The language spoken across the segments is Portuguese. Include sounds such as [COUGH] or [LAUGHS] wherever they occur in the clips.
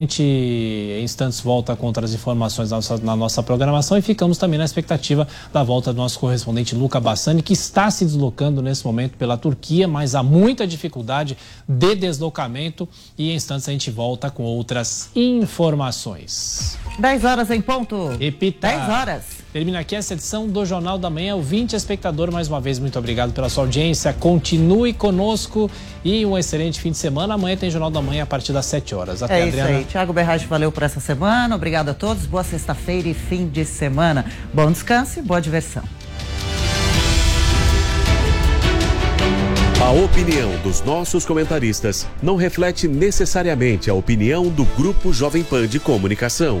A gente, em instantes, volta com outras informações na nossa, na nossa, programação e ficamos também na expectativa da volta do nosso correspondente Luca Bassani, que está se deslocando nesse momento pela Turquia, mas há muita dificuldade de deslocamento e em instantes a gente volta com outras informações. 10 horas em ponto. Repita. 10 horas. Termina aqui essa edição do Jornal da Manhã. Ouvinte espectador, mais uma vez, muito obrigado pela sua audiência. Continue conosco e um excelente fim de semana. Amanhã tem Jornal da Manhã a partir das 7 horas. Até, é Adriana. isso aí. Tiago Berrage, valeu por essa semana. Obrigado a todos. Boa sexta-feira e fim de semana. Bom descanso e boa diversão. A opinião dos nossos comentaristas não reflete necessariamente a opinião do Grupo Jovem Pan de Comunicação.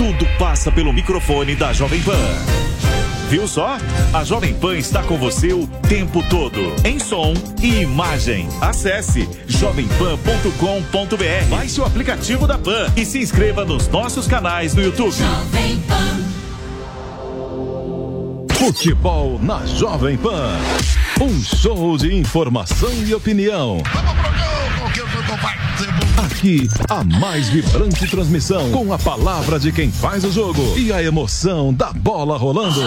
tudo passa pelo microfone da Jovem Pan. Viu só? A Jovem Pan está com você o tempo todo, em som e imagem. Acesse jovempan.com.br. Baixe o aplicativo da Pan e se inscreva nos nossos canais no YouTube. Jovem Pan. Futebol na Jovem Pan. Um show de informação e opinião. Vamos pro gol, porque o jogo vai ser bom. Aqui, a mais vibrante transmissão com a palavra de quem faz o jogo e a emoção da bola rolando.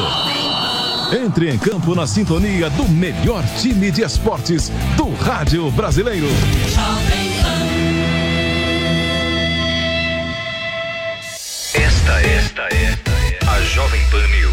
Entre em campo na sintonia do melhor time de esportes do rádio brasileiro. Esta, esta, esta é a Jovem Pan News.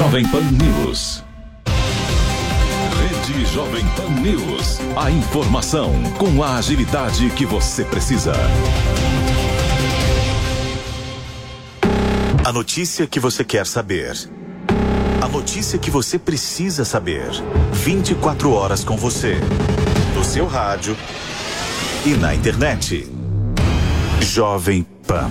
Jovem Pan News. Rede Jovem Pan News. A informação com a agilidade que você precisa. A notícia que você quer saber. A notícia que você precisa saber. 24 horas com você. No seu rádio e na internet. Jovem Pan.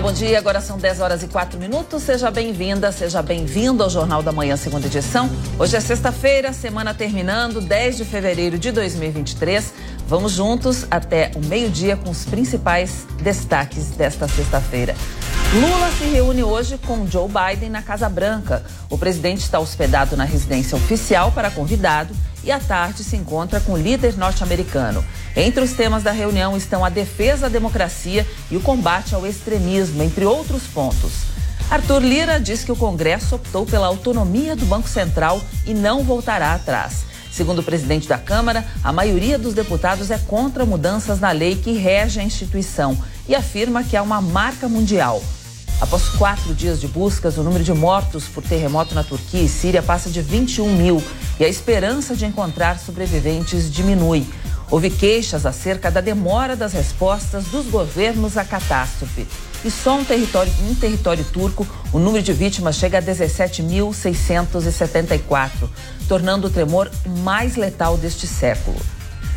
Olá, bom dia. Agora são 10 horas e 4 minutos. Seja bem-vinda, seja bem-vindo ao Jornal da Manhã, segunda edição. Hoje é sexta-feira, semana terminando, 10 de fevereiro de 2023. Vamos juntos até o meio-dia com os principais destaques desta sexta-feira. Lula se reúne hoje com Joe Biden na Casa Branca. O presidente está hospedado na residência oficial para convidado e à tarde se encontra com o líder norte-americano. Entre os temas da reunião estão a defesa da democracia e o combate ao extremismo, entre outros pontos. Arthur Lira diz que o Congresso optou pela autonomia do Banco Central e não voltará atrás. Segundo o presidente da Câmara, a maioria dos deputados é contra mudanças na lei que rege a instituição e afirma que há uma marca mundial. Após quatro dias de buscas, o número de mortos por terremoto na Turquia e Síria passa de 21 mil e a esperança de encontrar sobreviventes diminui. Houve queixas acerca da demora das respostas dos governos à catástrofe. E só um território, um território turco, o número de vítimas chega a 17.674, tornando o tremor mais letal deste século.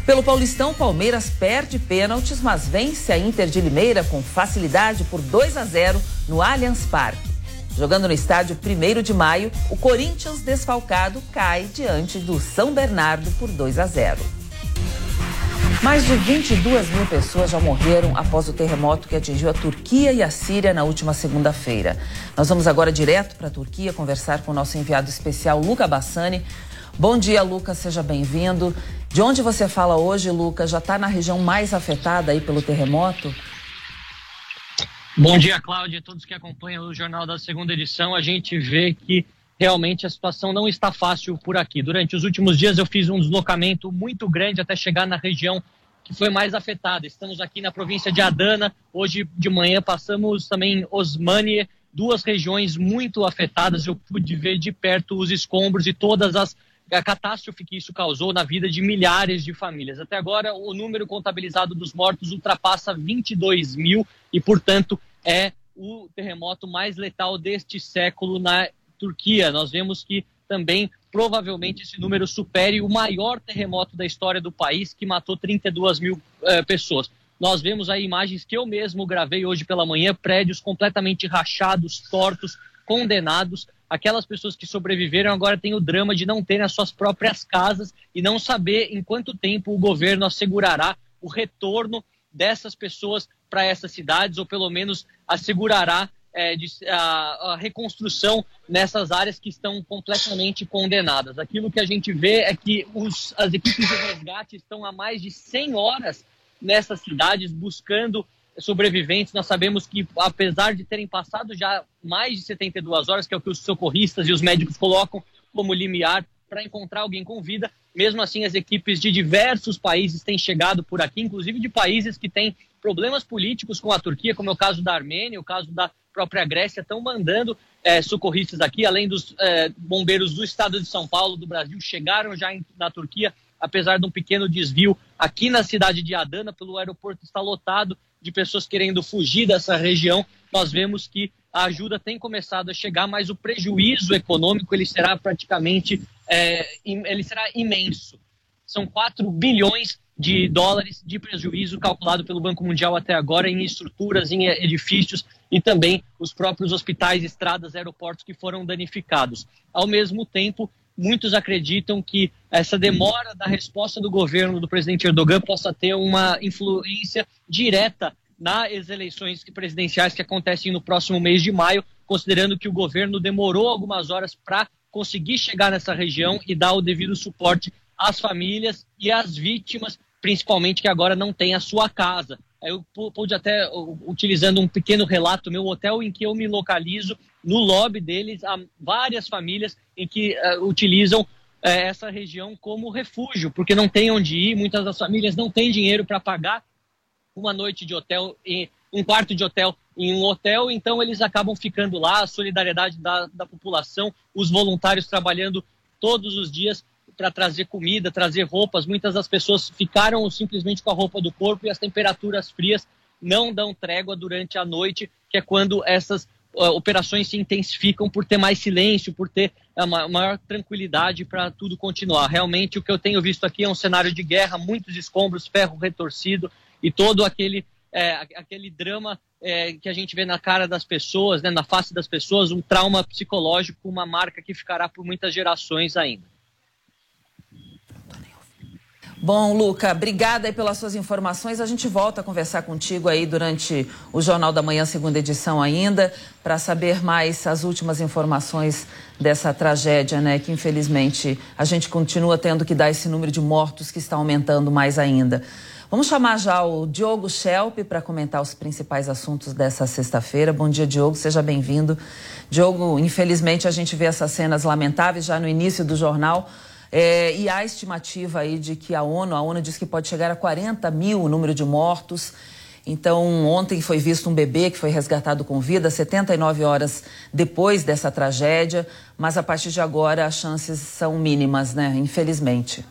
Pelo Paulistão, Palmeiras perde pênaltis, mas vence a Inter de Limeira com facilidade por 2 a 0 no Allianz Parque. Jogando no estádio 1 de maio, o Corinthians desfalcado cai diante do São Bernardo por 2 a 0. Mais de 22 mil pessoas já morreram após o terremoto que atingiu a Turquia e a Síria na última segunda-feira. Nós vamos agora direto para a Turquia conversar com o nosso enviado especial, Luca Bassani. Bom dia, Lucas, seja bem-vindo. De onde você fala hoje, Lucas? Já está na região mais afetada aí pelo terremoto? Bom dia, Cláudia, e todos que acompanham o Jornal da Segunda Edição. A gente vê que realmente a situação não está fácil por aqui. Durante os últimos dias eu fiz um deslocamento muito grande até chegar na região que foi mais afetada. Estamos aqui na província de Adana. Hoje de manhã passamos também Osmanie, duas regiões muito afetadas. Eu pude ver de perto os escombros e todas as a catástrofe que isso causou na vida de milhares de famílias. Até agora, o número contabilizado dos mortos ultrapassa 22 mil e, portanto, é o terremoto mais letal deste século na Turquia. Nós vemos que também provavelmente esse número supere o maior terremoto da história do país, que matou 32 mil eh, pessoas. Nós vemos aí imagens que eu mesmo gravei hoje pela manhã, prédios completamente rachados, tortos, condenados. Aquelas pessoas que sobreviveram agora têm o drama de não terem as suas próprias casas e não saber em quanto tempo o governo assegurará o retorno dessas pessoas para essas cidades, ou pelo menos assegurará é, de, a, a, reconstrução nessas áreas que estão completamente condenadas. Aquilo que a gente vê é que os, as equipes de resgate estão há mais de 100 horas nessas cidades buscando sobreviventes. Nós sabemos que, apesar de terem passado já mais de 72 horas, que é o que os socorristas e os médicos colocam como limiar para encontrar alguém com vida, mesmo assim as equipes de diversos países têm chegado por aqui, inclusive de países que têm problemas políticos com a Turquia, como é o caso da Armênia, o caso da própria Grécia, estão mandando é, socorristas aqui, além dos é, bombeiros do estado de São Paulo, do Brasil, chegaram já em, na Turquia, apesar de um pequeno desvio aqui na cidade de Adana, pelo aeroporto está lotado de pessoas querendo fugir dessa região, nós vemos que a ajuda tem começado a chegar, mas o prejuízo econômico ele será praticamente é, ele será imenso. São 4 bilhões de dólares de prejuízo calculado pelo Banco Mundial até agora em estruturas, em edifícios e também os próprios hospitais, estradas, aeroportos que foram danificados. Ao mesmo tempo, muitos acreditam que essa demora da resposta do governo do presidente Erdogan possa ter uma influência direta nas eleições presidenciais que acontecem no próximo mês de maio, considerando que o governo demorou algumas horas para conseguir chegar nessa região e dar o devido suporte às famílias e às vítimas, principalmente que agora não têm a sua casa. Eu pude até, utilizando um pequeno relato, meu hotel em que eu me localizo, no lobby deles, há várias famílias em que uh, utilizam uh, essa região como refúgio, porque não tem onde ir, muitas das famílias não têm dinheiro para pagar uma noite de hotel, um quarto de hotel em um hotel, então eles acabam ficando lá, a solidariedade da, da população, os voluntários trabalhando todos os dias para trazer comida, trazer roupas. Muitas das pessoas ficaram simplesmente com a roupa do corpo e as temperaturas frias não dão trégua durante a noite, que é quando essas uh, operações se intensificam por ter mais silêncio, por ter uma maior tranquilidade para tudo continuar. Realmente, o que eu tenho visto aqui é um cenário de guerra, muitos escombros, ferro retorcido e todo aquele, é, aquele drama é, que a gente vê na cara das pessoas, né, na face das pessoas, um trauma psicológico, uma marca que ficará por muitas gerações ainda. Bom, Luca, obrigada aí pelas suas informações. A gente volta a conversar contigo aí durante o Jornal da Manhã, segunda edição ainda, para saber mais as últimas informações dessa tragédia, né? Que infelizmente a gente continua tendo que dar esse número de mortos que está aumentando mais ainda. Vamos chamar já o Diogo Schelp para comentar os principais assuntos dessa sexta-feira. Bom dia, Diogo, seja bem-vindo. Diogo, infelizmente a gente vê essas cenas lamentáveis já no início do jornal. É, e há estimativa aí de que a ONU, a ONU diz que pode chegar a 40 mil o número de mortos. Então, ontem foi visto um bebê que foi resgatado com vida, 79 horas depois dessa tragédia, mas a partir de agora as chances são mínimas, né? Infelizmente.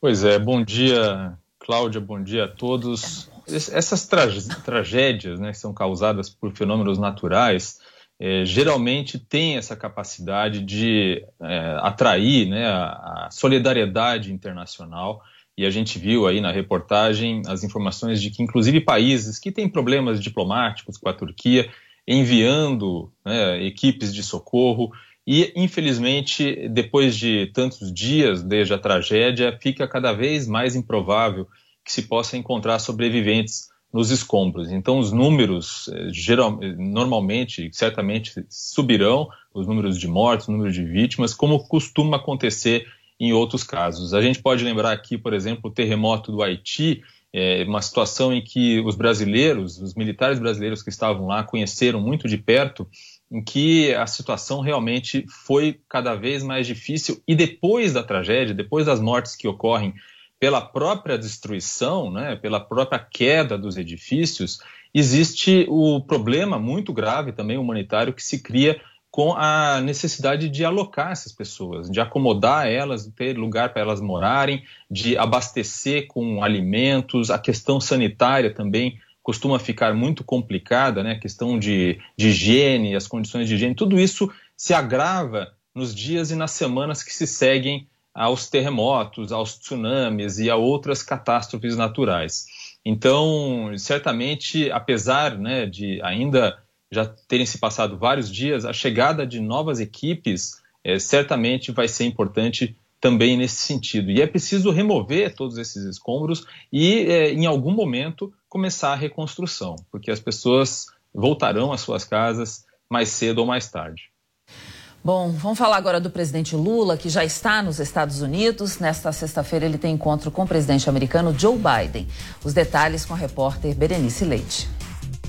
Pois é, bom dia, Cláudia, bom dia a todos. Essas tra tragédias, né, que são causadas por fenômenos naturais, é, geralmente tem essa capacidade de é, atrair né, a, a, solidariedade internacional. E a gente viu aí na reportagem as informações de que, inclusive, países que têm problemas diplomáticos com a Turquia, enviando né, equipes de socorro. E, infelizmente, depois de tantos dias desde a tragédia, fica cada vez mais improvável que se possa encontrar sobreviventes nos escombros. Então, os números, eh, geral, normalmente, certamente subirão, os números de mortes, os números de vítimas, como costuma acontecer em outros casos. A gente pode lembrar aqui, por exemplo, o terremoto do Haiti, é uma situação em que os brasileiros, os militares brasileiros que estavam lá, conheceram muito de perto, em que a situação realmente foi cada vez mais difícil e depois da tragédia, depois das mortes que ocorrem pela própria destruição, né, pela própria queda dos edifícios, existe o problema muito grave também humanitário que se cria com a necessidade de alocar essas pessoas, de acomodar elas, de ter lugar para elas morarem, de abastecer com alimentos, a questão sanitária também costuma ficar muito complicada, né? A questão de, de higiene, as condições de higiene, tudo isso se agrava nos dias e nas semanas que se seguem aos terremotos, aos tsunamis e a outras catástrofes naturais. Então, certamente, apesar né, de ainda já terem se passado vários dias, a chegada de novas equipes é, certamente vai ser importante também nesse sentido. E é preciso remover todos esses escombros e, é, em algum momento, começar a reconstrução, porque as pessoas voltarão às suas casas mais cedo ou mais tarde. Bom, vamos falar agora do presidente Lula, que já está nos Estados Unidos. Nesta sexta-feira, ele tem encontro com o presidente americano Joe Biden. Os detalhes com a repórter Berenice Leite.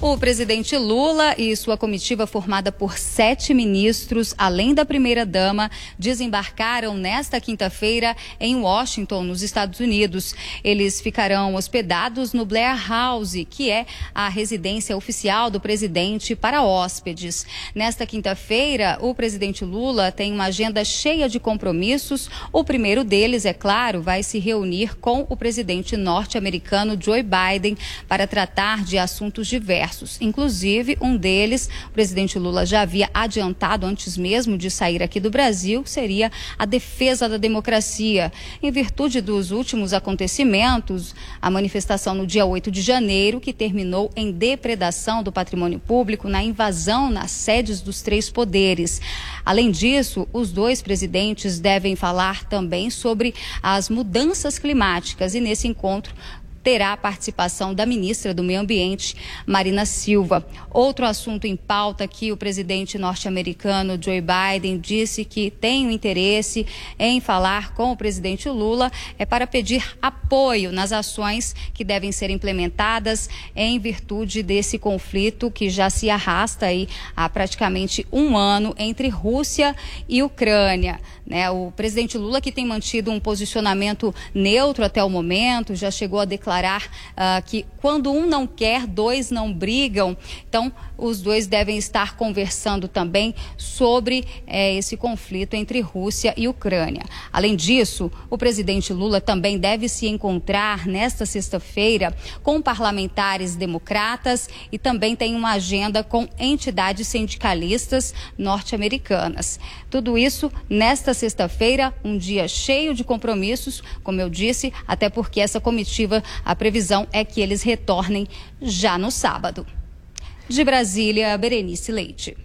O presidente Lula e sua comitiva, formada por sete ministros, além da primeira-dama, desembarcaram nesta quinta-feira em Washington, nos Estados Unidos. Eles ficarão hospedados no Blair House, que é a residência oficial do presidente para hóspedes. Nesta quinta-feira, o presidente Lula tem uma agenda cheia de compromissos. O primeiro deles, é claro, vai se reunir com o presidente norte-americano Joe Biden para tratar de assuntos diversos diversos. Inclusive, um deles, o presidente Lula já havia adiantado antes mesmo de sair aqui do Brasil, seria a defesa da democracia. Em virtude dos últimos acontecimentos, a manifestação no dia 8 de janeiro, que terminou em depredação do patrimônio público, na invasão nas sedes dos três poderes. Além disso, os dois presidentes devem falar também sobre as mudanças climáticas e nesse encontro terá a participação da ministra do Meio Ambiente, Marina Silva. Outro assunto em pauta que o presidente norte-americano Joe Biden disse que tem o interesse em falar com o presidente Lula é para pedir apoio nas ações que devem ser implementadas em virtude desse conflito que já se arrasta aí há praticamente um ano entre Rússia e Ucrânia. Né? O presidente Lula, que tem mantido um posicionamento neutro até o momento, já chegou a declarar uh, que quando um não quer, dois não brigam. Então, os dois devem estar conversando também sobre eh, esse conflito entre Rússia e Ucrânia. Além disso, o presidente Lula também deve se encontrar nesta sexta-feira com parlamentares democratas e também tem uma agenda com entidades sindicalistas norte-americanas. Tudo isso nesta sexta-feira, um dia cheio de compromissos, como eu disse, até porque essa comitiva, a previsão é que eles retornem já no sábado. De Brasília, Berenice Leite.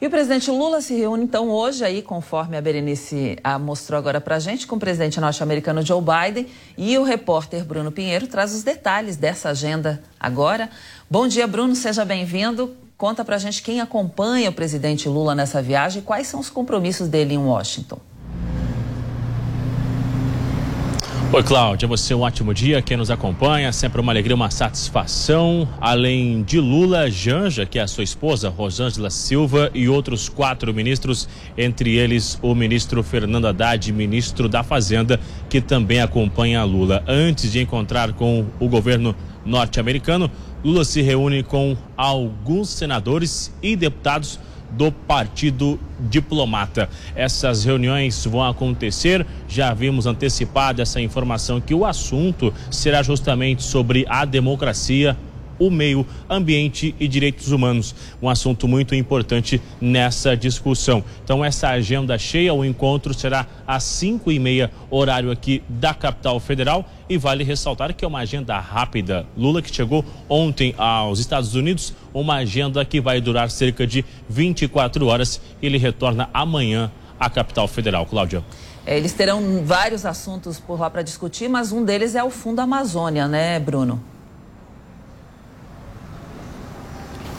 E o presidente Lula se reúne então hoje aí, conforme a Berenice a mostrou agora para a gente, com o presidente norte-americano Joe Biden e o repórter Bruno Pinheiro traz os detalhes dessa agenda agora. Bom dia, Bruno, seja bem-vindo. Conta para gente quem acompanha o presidente Lula nessa viagem e quais são os compromissos dele em Washington. Oi, Cláudia, você um ótimo dia. Quem nos acompanha, sempre uma alegria, uma satisfação. Além de Lula, Janja, que é a sua esposa, Rosângela Silva, e outros quatro ministros, entre eles o ministro Fernando Haddad, ministro da Fazenda, que também acompanha Lula. Antes de encontrar com o governo norte-americano, Lula se reúne com alguns senadores e deputados do Partido Diplomata. Essas reuniões vão acontecer, já vimos antecipado essa informação que o assunto será justamente sobre a democracia o meio ambiente e direitos humanos, um assunto muito importante nessa discussão. Então, essa agenda cheia, o encontro será às cinco e meia, horário aqui da capital federal. E vale ressaltar que é uma agenda rápida. Lula, que chegou ontem aos Estados Unidos, uma agenda que vai durar cerca de 24 horas. Ele retorna amanhã à capital federal. Cláudia. É, eles terão vários assuntos por lá para discutir, mas um deles é o Fundo Amazônia, né, Bruno?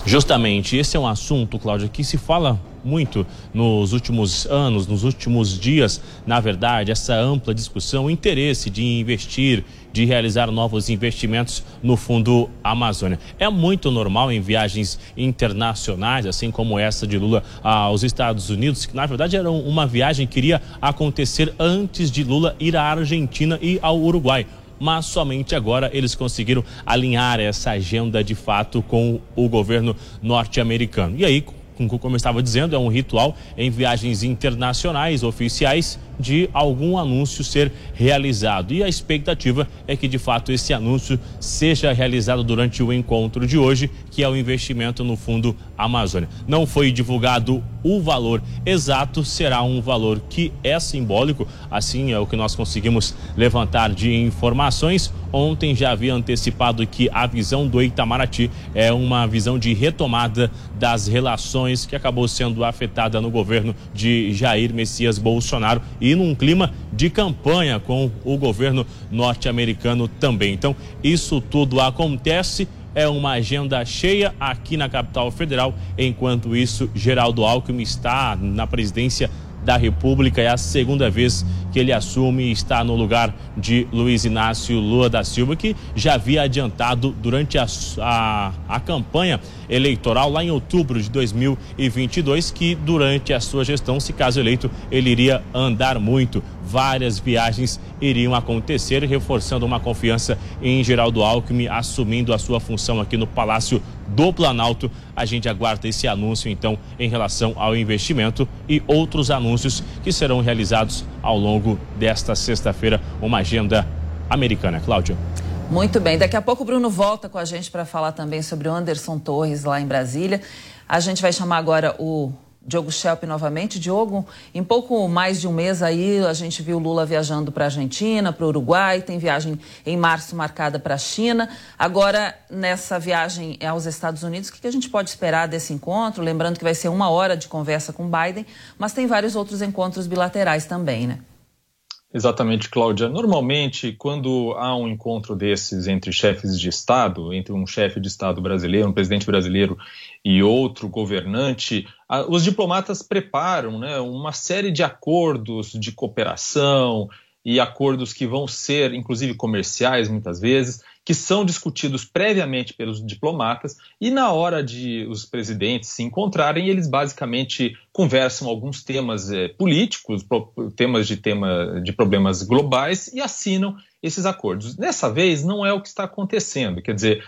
Justamente, esse é um assunto, Cláudia, que se fala muito nos últimos anos, nos últimos dias, na verdade, essa ampla discussão, o interesse de investir, de realizar novos investimentos no Fundo Amazônia. É muito normal em viagens internacionais, assim como essa de Lula aos Estados Unidos, que na verdade era uma viagem que iria acontecer antes de Lula ir à Argentina e ao Uruguai mas somente agora eles conseguiram alinhar essa agenda de fato com o governo norte-americano. E aí, como eu estava dizendo, é um ritual em viagens internacionais oficiais de algum anúncio ser realizado. E a expectativa é que, de fato, esse anúncio seja realizado durante o encontro de hoje, que é o investimento no Fundo Amazônia. Não foi divulgado o valor exato, será um valor que é simbólico, assim é o que nós conseguimos levantar de informações. Ontem já havia antecipado que a visão do Itamaraty é uma visão de retomada das relações que acabou sendo afetada no governo de Jair Messias Bolsonaro e num clima de campanha com o governo norte-americano também. Então, isso tudo acontece é uma agenda cheia aqui na capital federal. Enquanto isso, Geraldo Alckmin está na presidência da República. É a segunda vez que ele assume e está no lugar de Luiz Inácio Lula da Silva, que já havia adiantado durante a, a, a campanha eleitoral lá em outubro de 2022 que durante a sua gestão, se caso eleito, ele iria andar muito. Várias viagens iriam acontecer, reforçando uma confiança em Geraldo Alckmin assumindo a sua função aqui no Palácio do Planalto. A gente aguarda esse anúncio, então, em relação ao investimento e outros anúncios que serão realizados ao longo desta sexta-feira. Uma agenda americana. Cláudio. Muito bem. Daqui a pouco o Bruno volta com a gente para falar também sobre o Anderson Torres lá em Brasília. A gente vai chamar agora o Diogo Schelp novamente. Diogo, em pouco mais de um mês aí, a gente viu Lula viajando para a Argentina, para o Uruguai, tem viagem em março marcada para a China. Agora, nessa viagem aos Estados Unidos, o que a gente pode esperar desse encontro? Lembrando que vai ser uma hora de conversa com Biden, mas tem vários outros encontros bilaterais também, né? Exatamente, Cláudia. Normalmente, quando há um encontro desses entre chefes de Estado, entre um chefe de Estado brasileiro, um presidente brasileiro e outro governante, os diplomatas preparam né, uma série de acordos de cooperação e acordos que vão ser, inclusive, comerciais, muitas vezes, que são discutidos previamente pelos diplomatas e na hora de os presidentes se encontrarem, eles basicamente conversam alguns temas é, políticos, temas de tema de problemas globais e assinam esses acordos. Dessa vez não é o que está acontecendo, quer dizer,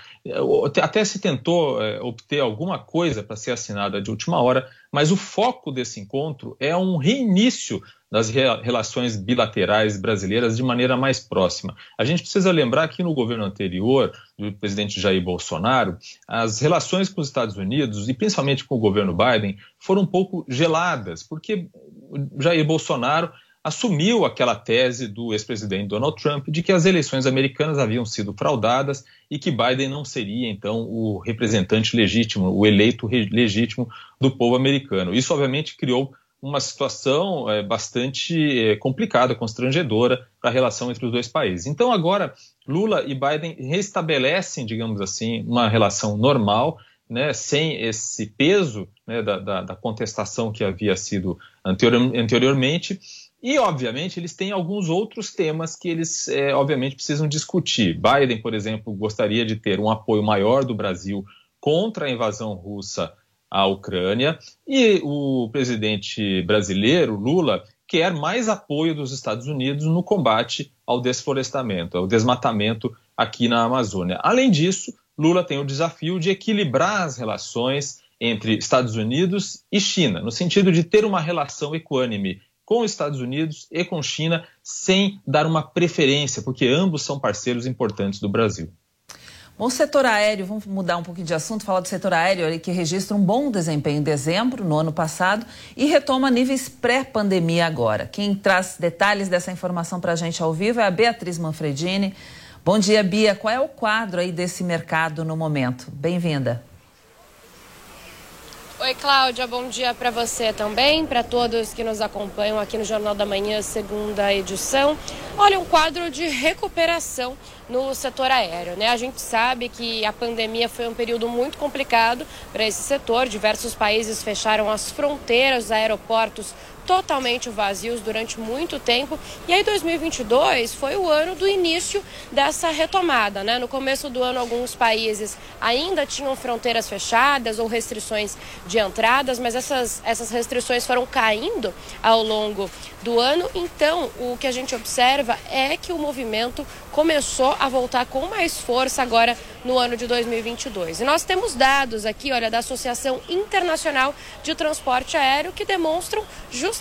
até se tentou é, obter alguma coisa para ser assinada de última hora, mas o foco desse encontro é um reinício das relações bilaterais brasileiras de maneira mais próxima. A gente precisa lembrar que no governo anterior, do presidente Jair Bolsonaro, as relações com os Estados Unidos, e principalmente com o governo Biden, foram um pouco geladas, porque Jair Bolsonaro assumiu aquela tese do ex-presidente Donald Trump de que as eleições americanas haviam sido fraudadas e que Biden não seria, então, o representante legítimo, o eleito legítimo do povo americano. Isso, obviamente, criou uma situação é, bastante é, complicada, constrangedora para a relação entre os dois países. Então, agora, Lula e Biden restabelecem, digamos assim, uma relação normal, né, sem esse peso né, da, da, da, contestação que havia sido anterior, anteriormente. E, obviamente, eles têm alguns outros temas que eles, é, obviamente, precisam discutir. Biden, por exemplo, gostaria de ter um apoio maior do Brasil contra a invasão russa à Ucrânia, e o presidente brasileiro, Lula, quer mais apoio dos Estados Unidos no combate ao desflorestamento, ao desmatamento aqui na Amazônia. Além disso, Lula tem o desafio de equilibrar as relações entre Estados Unidos e China, no sentido de ter uma relação equânime com os Estados Unidos e com China, sem dar uma preferência, porque ambos são parceiros importantes do Brasil. Bom, setor aéreo, vamos mudar um pouquinho de assunto, falar do setor aéreo que registra um bom desempenho em dezembro, no ano passado, e retoma níveis pré-pandemia agora. Quem traz detalhes dessa informação para a gente ao vivo é a Beatriz Manfredini. Bom dia, Bia. Qual é o quadro aí desse mercado no momento? Bem-vinda. Oi, Cláudia, bom dia para você também, para todos que nos acompanham aqui no Jornal da Manhã, segunda edição. Olha, um quadro de recuperação no setor aéreo, né? A gente sabe que a pandemia foi um período muito complicado para esse setor. Diversos países fecharam as fronteiras, os aeroportos totalmente vazios durante muito tempo. E aí 2022 foi o ano do início dessa retomada, né? No começo do ano alguns países ainda tinham fronteiras fechadas ou restrições de entradas, mas essas essas restrições foram caindo ao longo do ano. Então, o que a gente observa é que o movimento começou a voltar com mais força agora no ano de 2022. E nós temos dados aqui, olha, da Associação Internacional de Transporte Aéreo que demonstram justamente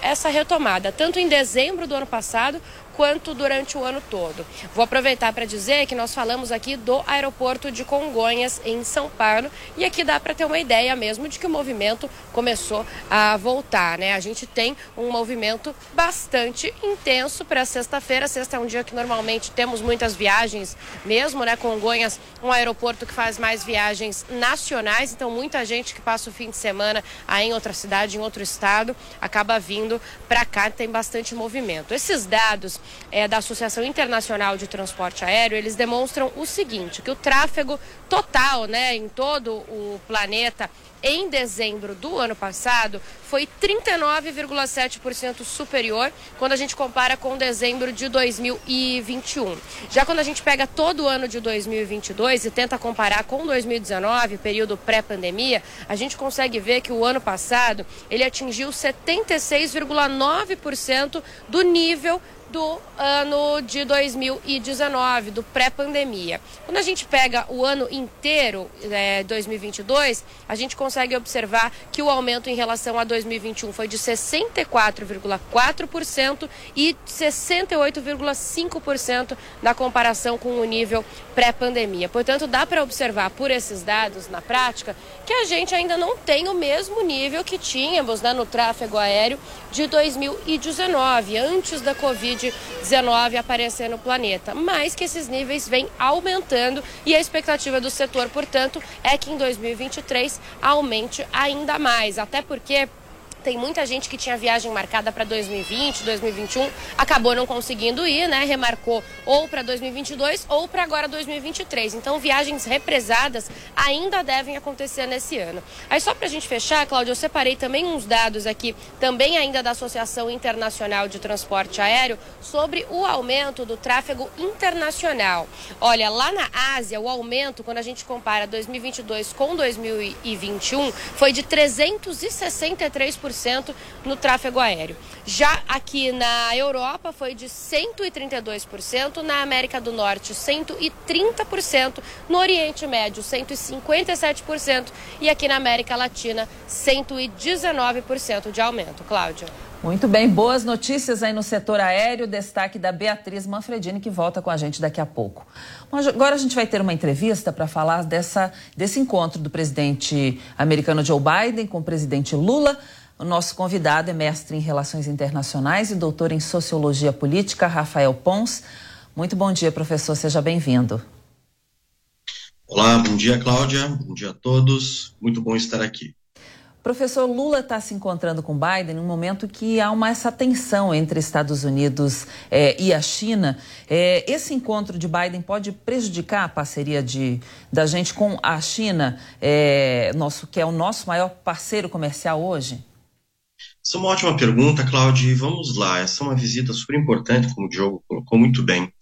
essa retomada, tanto em dezembro do ano passado quanto durante o ano todo. Vou aproveitar para dizer que nós falamos aqui do aeroporto de Congonhas, em São Paulo, e aqui dá para ter uma ideia mesmo de que o movimento começou a voltar, né? A gente tem um movimento bastante intenso para sexta-feira. Sexta é um dia que normalmente temos muitas viagens mesmo, né? Congonhas, um aeroporto que faz mais viagens nacionais, então muita gente que passa o fim de semana aí em outra cidade, em outro estado, acaba vindo para cá, tem bastante movimento. Esses dados é, da Associação Internacional de Transporte Aéreo, eles demonstram o seguinte, que o tráfego total né, em todo o planeta em dezembro do ano passado foi 39,7% superior quando a gente compara com dezembro de 2021. Já quando a gente pega todo o ano de 2022 e tenta comparar com 2019, período pré-pandemia, a gente consegue ver que o ano passado ele atingiu 76,9% do nível do ano de 2019, do pré-pandemia. Quando a gente pega o ano inteiro, é, 2022, a gente consegue observar que o aumento em relação a 2021 foi de 64,4% e 68,5% na comparação com o nível pré-pandemia. Portanto, dá para observar por esses dados na prática que a gente ainda não tem o mesmo nível que tínhamos né, no tráfego aéreo de 2019, antes da Covid-19 aparecer no planeta, mas que esses níveis vêm aumentando e a expectativa do setor, portanto, é que em 2023 aumente ainda mais, até porque tem muita gente que tinha viagem marcada para 2020, 2021, acabou não conseguindo ir, né? Remarcou ou para 2022 ou para agora 2023. Então, viagens represadas ainda devem acontecer nesse ano. Aí, só para a gente fechar, Cláudia, eu separei também uns dados aqui, também ainda da Associação Internacional de Transporte Aéreo, sobre o aumento do tráfego internacional. Olha, lá na Ásia, o aumento, quando a gente compara 2022 com 2021, foi de 363% no tráfego aéreo. Já aqui na Europa foi de 132%, na América do Norte 130%, no Oriente Médio 157% e aqui na América Latina 119% de aumento. Cláudia. Muito bem, boas notícias aí no setor aéreo. Destaque da Beatriz Manfredini, que volta com a gente daqui a pouco. Agora a gente vai ter uma entrevista para falar dessa, desse encontro do presidente americano Joe Biden com o presidente Lula O nosso convidado é mestre em Relações Internacionais e doutor em Sociologia Política, Rafael Pons. Muito bom dia, professor, seja bem-vindo. Olá, bom dia, Cláudia, bom dia a todos, muito bom estar aqui. Professor, Lula está se encontrando com Biden num momento que há uma essa tensão entre Estados Unidos é, e a China. É, esse encontro de Biden pode prejudicar a parceria de, da gente com a China, é, nosso, que é o nosso maior parceiro comercial hoje? Essa é uma ótima pergunta, Cláudia. Vamos lá. Essa é uma visita super importante, como o Diogo colocou muito bem.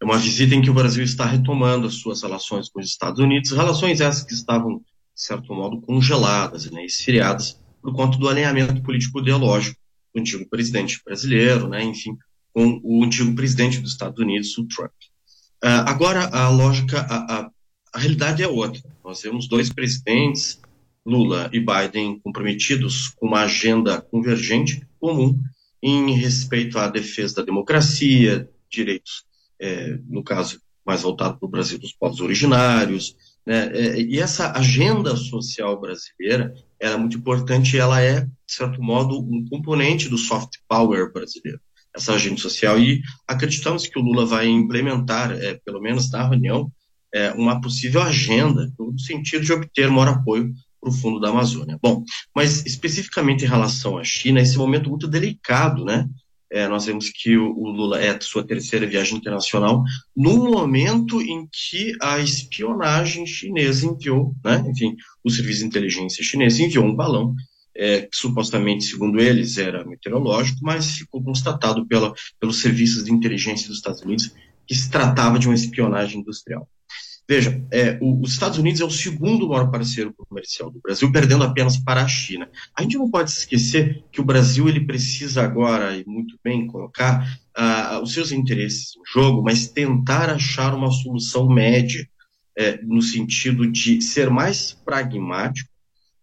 É uma visita em que o Brasil está retomando as suas relações com os Estados Unidos, relações essas que estavam de certo modo, congeladas, né, esfriadas, por conta do alinhamento político-ideológico do antigo presidente brasileiro, né, enfim, com o antigo presidente dos Estados Unidos, o Trump. Uh, agora, a lógica, a, a, a realidade é outra. Nós temos dois presidentes, Lula e Biden, comprometidos com uma agenda convergente comum em respeito à defesa da democracia, direitos, é, no caso mais voltado para o Brasil dos povos originários, né? É, e essa agenda social brasileira era é muito importante, ela é, de certo modo, um componente do soft power brasileiro, essa agenda social. E acreditamos que o Lula vai implementar, é, pelo menos na reunião, é, uma possível agenda no sentido de obter maior apoio para o fundo da Amazônia. Bom, mas especificamente em relação à China, esse momento muito delicado, né? É, nós vemos que o, o, Lula é sua terceira viagem internacional, no momento em que a espionagem chinesa enviou, né, enfim, o serviço de inteligência chinês enviou um balão é, que supostamente, segundo eles, era meteorológico, mas ficou constatado pela, pelos serviços de inteligência dos Estados Unidos que se tratava de uma espionagem industrial. Veja, é, o, os Estados Unidos é o segundo maior parceiro comercial do Brasil, perdendo apenas para a China. A gente não pode esquecer que o Brasil ele precisa agora, e muito bem, colocar uh, os seus interesses no jogo, mas tentar achar uma solução média, é, no sentido de ser mais pragmático,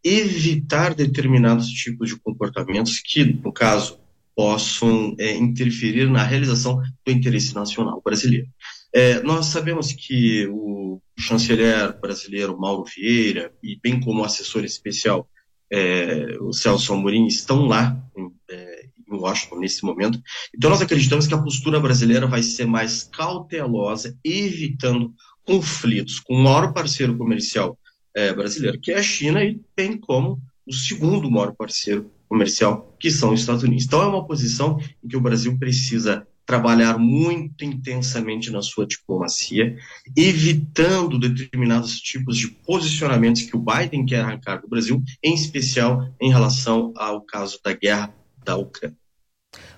evitar determinados tipos de comportamentos que, no caso, possam é, interferir na realização do interesse nacional brasileiro. É, nós sabemos que o chanceler brasileiro Mauro Vieira, e bem como o assessor especial é, o Celso Amorim, estão lá em, é, em Washington nesse momento. Então, nós acreditamos que a postura brasileira vai ser mais cautelosa, evitando conflitos com o maior parceiro comercial é, brasileiro, que é a China, e bem como o segundo maior parceiro comercial, que são os Estados Unidos. Então, é uma posição em que o Brasil precisa trabalhar muito intensamente na sua diplomacia, evitando determinados tipos de posicionamentos que o Biden quer arrancar do Brasil, em especial em relação ao caso da guerra da Ucrânia.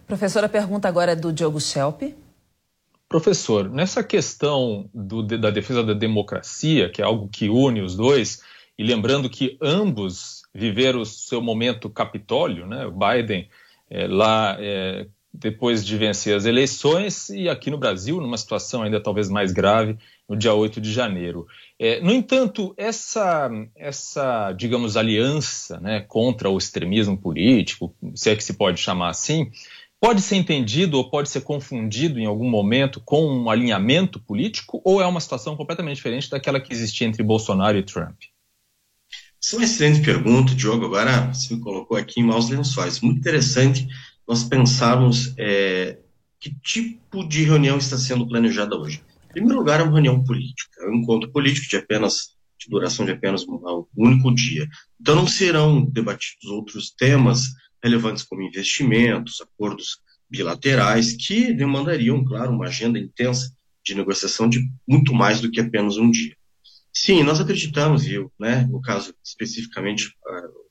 Professora, a pergunta agora é do Diogo Schelp. Professor, nessa questão do, da defesa da democracia, que é algo que une os dois, e lembrando que ambos viveram o seu momento Capitólio, né? o Biden é, lá é, depois de vencer as eleições e aqui no Brasil, numa situação ainda talvez mais grave, no dia 8 de janeiro. É, no entanto, essa, essa, digamos, aliança né, contra o extremismo político, se é que se pode chamar assim, pode ser entendido ou pode ser confundido em algum momento com um alinhamento político ou é uma situação completamente diferente daquela que existia entre Bolsonaro e Trump? Essa é uma excelente pergunta, Diogo. Agora você me colocou aqui em maus lençóis. Muito interessante nós pensarmos é, que tipo de reunião está sendo planejada hoje. Em primeiro lugar, é uma reunião política, é um encontro político de apenas de duração de apenas um, um único dia. Então não serão debatidos outros temas relevantes como investimentos, acordos bilaterais, que demandariam, claro, uma agenda intensa de negociação de muito mais do que apenas um dia. Sim, nós acreditamos, e né, no caso especificamente,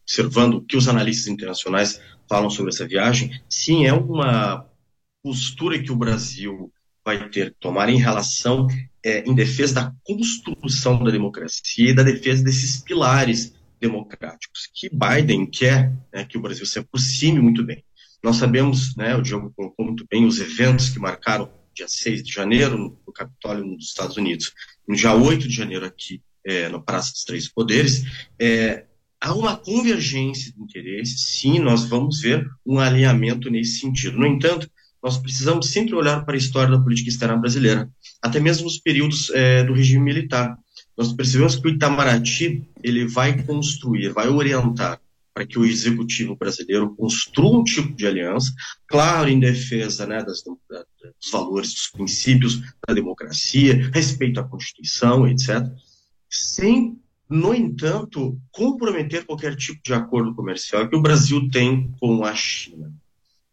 observando o que os analistas internacionais falam sobre essa viagem, sim, é uma postura que o Brasil vai ter que tomar em relação, é, em defesa da construção da democracia e da defesa desses pilares democráticos que Biden quer né, que o Brasil se aproxime muito bem. Nós sabemos, né, o Diogo colocou muito bem, os eventos que marcaram dia 6 de janeiro no, Capitólio dos Estados Unidos, no dia 8 de janeiro aqui é, no Praça dos Três Poderes, é, há uma convergência de interesses, sim, nós vamos ver um alinhamento nesse sentido. No entanto, nós precisamos sempre olhar para a história da política externa brasileira, até mesmo nos períodos é, do regime militar. Nós percebemos que o Itamaraty ele vai construir, vai orientar para que o executivo brasileiro construa um tipo de aliança, claro, em defesa né, das, dos valores, dos princípios da democracia, respeito à Constituição, etc., sem, no entanto, comprometer qualquer tipo de acordo comercial que o Brasil tem com a China.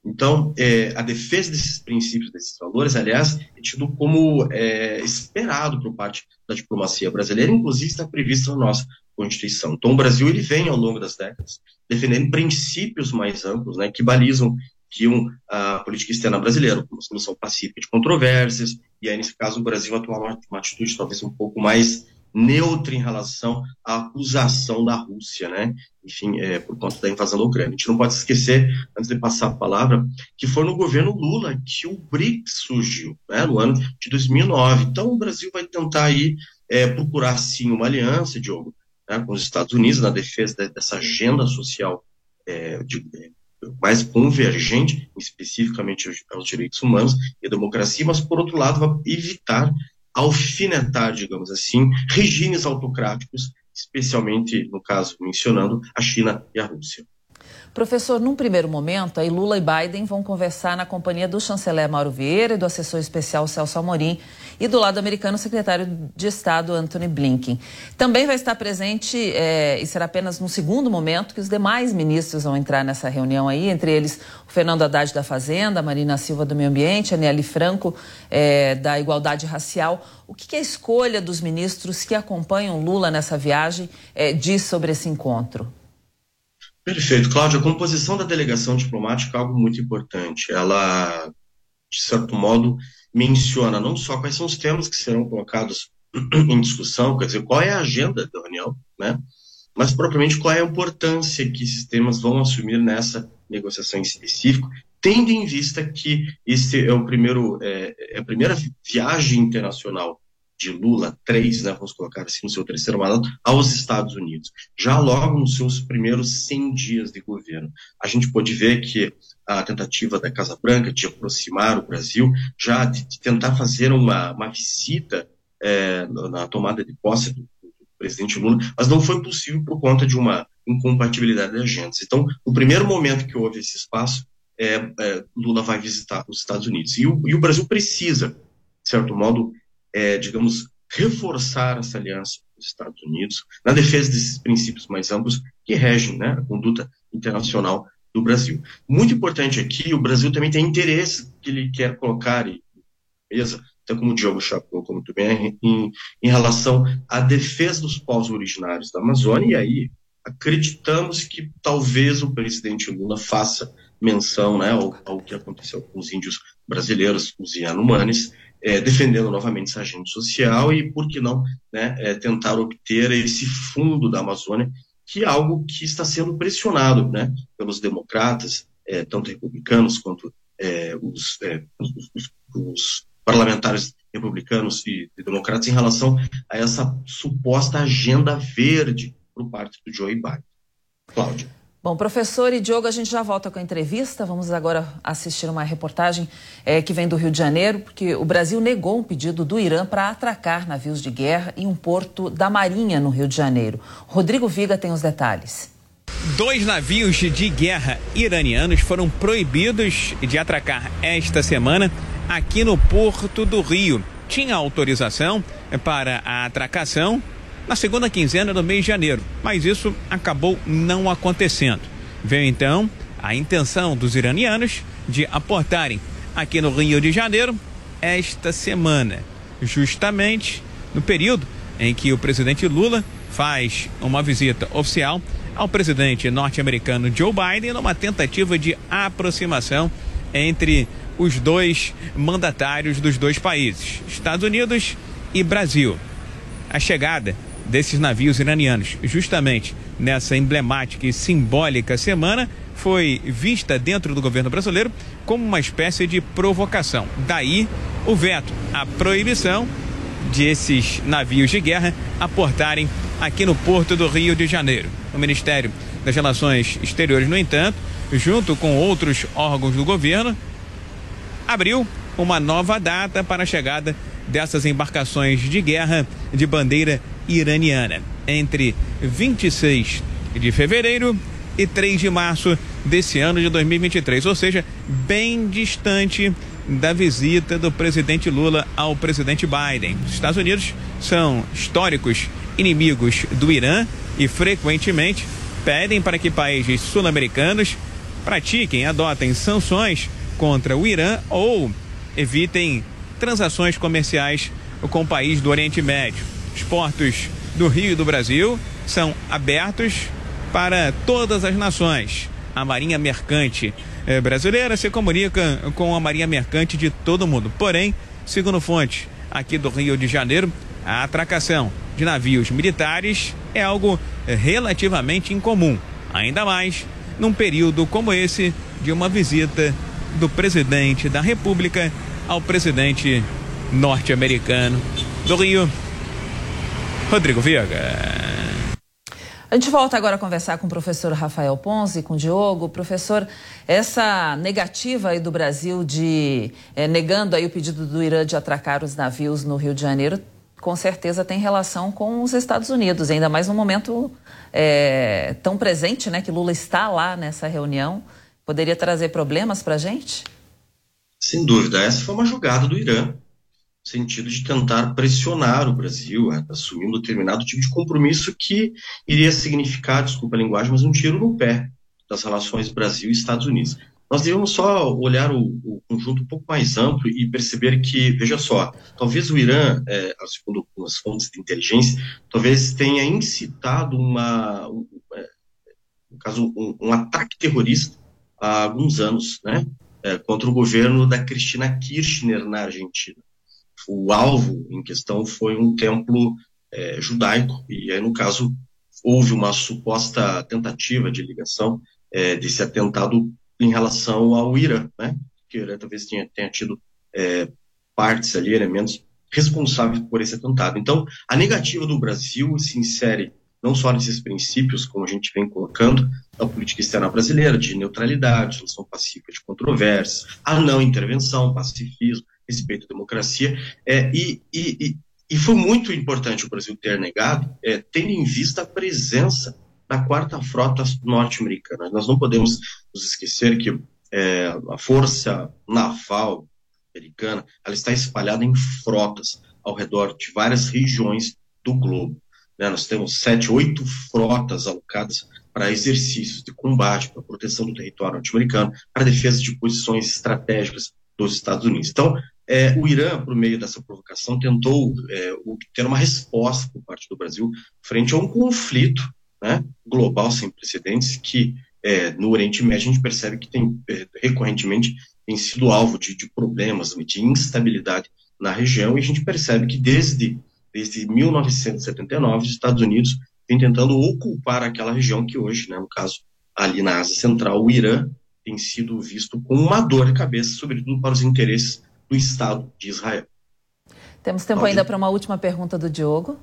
Então, é, a defesa desses princípios, desses valores, aliás, é tido como é, esperado por parte da diplomacia brasileira, inclusive está previsto na nossa Constituição. Então, o Brasil ele vem, ao longo das décadas, defendendo princípios mais amplos, né, que balizam que um, a política externa brasileira, uma solução pacífica de controvérsias, e aí, nesse caso, o Brasil atuar uma, uma atitude talvez um pouco mais neutra em relação à acusação da Rússia, né? Enfim, é, por conta da invasão da Ucrânia. A gente não pode esquecer, antes de passar a palavra, que foi no governo Lula que o BRICS surgiu, né? No ano de 2009. Então, o Brasil vai tentar aí é, procurar, sim, uma aliança, Diogo, né, com os Estados Unidos na defesa dessa agenda social é, de, é, mais convergente, especificamente aos, direitos humanos e à democracia, mas, por outro lado, vai evitar alfinetar, digamos assim, regimes autocráticos, especialmente, no caso, mencionando a China e a Rússia. Professor, num primeiro momento, aí Lula e Biden vão conversar na companhia do chanceler Mauro Vieira e do assessor especial Celso Amorim e do lado americano o secretário de Estado Anthony Blinken. Também vai estar presente, é, e será apenas no segundo momento, que os demais ministros vão entrar nessa reunião aí, entre eles o Fernando Haddad da Fazenda, a Marina Silva do Meio Ambiente, a Nelly Franco é, da Igualdade Racial. O que, que, a escolha dos ministros que acompanham Lula nessa viagem é, diz sobre esse encontro? Perfeito, Cláudia. A composição da delegação diplomática é algo muito importante. Ela, de certo modo, menciona não só quais são os temas que serão colocados [CLEARS THROAT] em discussão, quer dizer, qual é a agenda da reunião, né? mas propriamente qual é a importância que esses temas vão assumir nessa negociação em específico, tendo em vista que esse é o primeiro é, é a primeira viagem internacional de Lula, três, né, vamos colocar assim, no seu terceiro mandato, aos Estados Unidos. Já logo nos seus primeiros 100 dias de governo. A gente pode ver que a tentativa da Casa Branca de aproximar o Brasil, já de, de tentar fazer uma, uma visita é, na tomada de posse do, do, presidente Lula, mas não foi possível por conta de uma incompatibilidade de agendas. Então, o primeiro momento que houve esse espaço, é, é, Lula vai visitar os Estados Unidos. E o, e o Brasil precisa, de certo modo, é, digamos, reforçar essa aliança com os Estados Unidos na defesa desses princípios mais amplos que regem né, a conduta internacional do Brasil. Muito importante aqui, o Brasil também tem interesse que ele quer colocar em mesa, até como o Diogo Chapou muito bem, em, em relação à defesa dos povos originários da Amazônia, e aí acreditamos que talvez o presidente Lula faça menção né, ao, ao que aconteceu com os índios brasileiros, os Yanomamis, é, defendendo novamente essa agenda social e, por que não, né, é, tentar obter esse fundo da Amazônia, que é algo que está sendo pressionado né, pelos democratas, é, tanto republicanos quanto é, os, é, os, os, os, parlamentares republicanos e, e, democratas em relação a essa suposta agenda verde por parte do Joe Biden. Cláudia. Bom, professor e Diogo, a gente já volta com a entrevista. Vamos agora assistir uma reportagem é, que vem do Rio de Janeiro, porque o Brasil negou um pedido do Irã para atracar navios de guerra em um porto da Marinha, no Rio de Janeiro. Rodrigo Viga tem os detalhes. Dois navios de guerra iranianos foram proibidos de atracar esta semana aqui no Porto do Rio. Tinha autorização para a atracação na segunda quinzena do mês de janeiro, mas isso acabou não acontecendo. Veio então a intenção dos iranianos de aportarem aqui no Rio de Janeiro esta semana, justamente no período em que o presidente Lula faz uma visita oficial ao presidente norte-americano Joe Biden numa tentativa de aproximação entre os dois mandatários dos dois países, Estados Unidos e Brasil. A chegada desses navios iranianos. Justamente nessa emblemática e simbólica semana, foi vista dentro do governo brasileiro como uma espécie de provocação. Daí o veto, a proibição de esses navios de guerra aportarem aqui no porto do Rio de Janeiro. O Ministério das Relações Exteriores, no entanto, junto com outros órgãos do governo, abriu uma nova data para a chegada dessas embarcações de guerra de bandeira iraniana entre 26 de fevereiro e 3 de março desse ano de 2023, ou seja, bem distante da visita do presidente Lula ao presidente Biden. Os Estados Unidos são históricos inimigos do Irã e frequentemente pedem para que países sul-americanos pratiquem, adotem sanções contra o Irã ou evitem transações comerciais com o país do Oriente Médio. Os portos do Rio e do Brasil são abertos para todas as nações. A Marinha Mercante eh, brasileira se comunica com a Marinha Mercante de todo mundo. Porém, segundo fontes aqui do Rio de Janeiro, a atracação de navios militares é algo eh, relativamente incomum, ainda mais num período como esse de uma visita do presidente da República ao presidente norte-americano do Rio, Rodrigo Viega. A gente volta agora a conversar com o professor Rafael Ponzi, com o Diogo. Professor, essa negativa aí do Brasil de é, negando aí o pedido do Irã de atracar os navios no Rio de Janeiro, com certeza tem relação com os Estados Unidos, ainda mais no momento é, tão presente, né, que Lula está lá nessa reunião. Poderia trazer problemas para a gente? Sem dúvida, essa foi uma jogada do Irã sentido de tentar pressionar o Brasil a assumir um determinado tipo de compromisso que iria significar, desculpa a linguagem, mas um tiro no pé das relações Brasil e Estados Unidos. Nós devemos só olhar o, o conjunto um pouco mais amplo e perceber que, veja só, talvez o Irã, é, segundo as fontes de inteligência, talvez tenha incitado uma, um, é, caso, um, um, ataque terrorista há alguns anos, né, é, contra o governo da Cristina Kirchner na Argentina o alvo em questão foi um templo é, judaico, e aí, no caso, houve uma suposta tentativa de ligação é, desse atentado em relação ao Irã, né? que o talvez tenha, tenha tido é, partes ali, elementos responsáveis por esse atentado. Então, a negativa do Brasil se insere não só nesses princípios, como a gente vem colocando, da política externa brasileira, de neutralidade, solução pacífica de controvérsias, a não intervenção, pacifismo, respeito à democracia. É, e, e, e, foi muito importante o Brasil ter negado, é, tendo em vista a presença da quarta frota norte-americana. Nós não podemos nos esquecer que é, a força naval americana ela está espalhada em frotas ao redor de várias regiões do globo. Né? Nós temos sete, oito frotas alocadas para exercícios de combate, para proteção do território norte-americano, para defesa de posições estratégicas dos Estados Unidos. Então, é, o Irã, por meio dessa provocação, tentou é, ter uma resposta por parte do Brasil frente a um conflito né, global sem precedentes que é, no Oriente Médio a gente percebe que tem é, recorrentemente tem sido alvo de, de, problemas, de instabilidade na região. E a gente percebe que desde, desde 1979 os Estados Unidos vem tentando ocupar aquela região que hoje, né, no caso ali na Ásia Central, o Irã tem sido visto com uma dor de cabeça, sobretudo para os interesses do Estado de Israel. Temos tempo Pode... ainda para uma última pergunta do Diogo.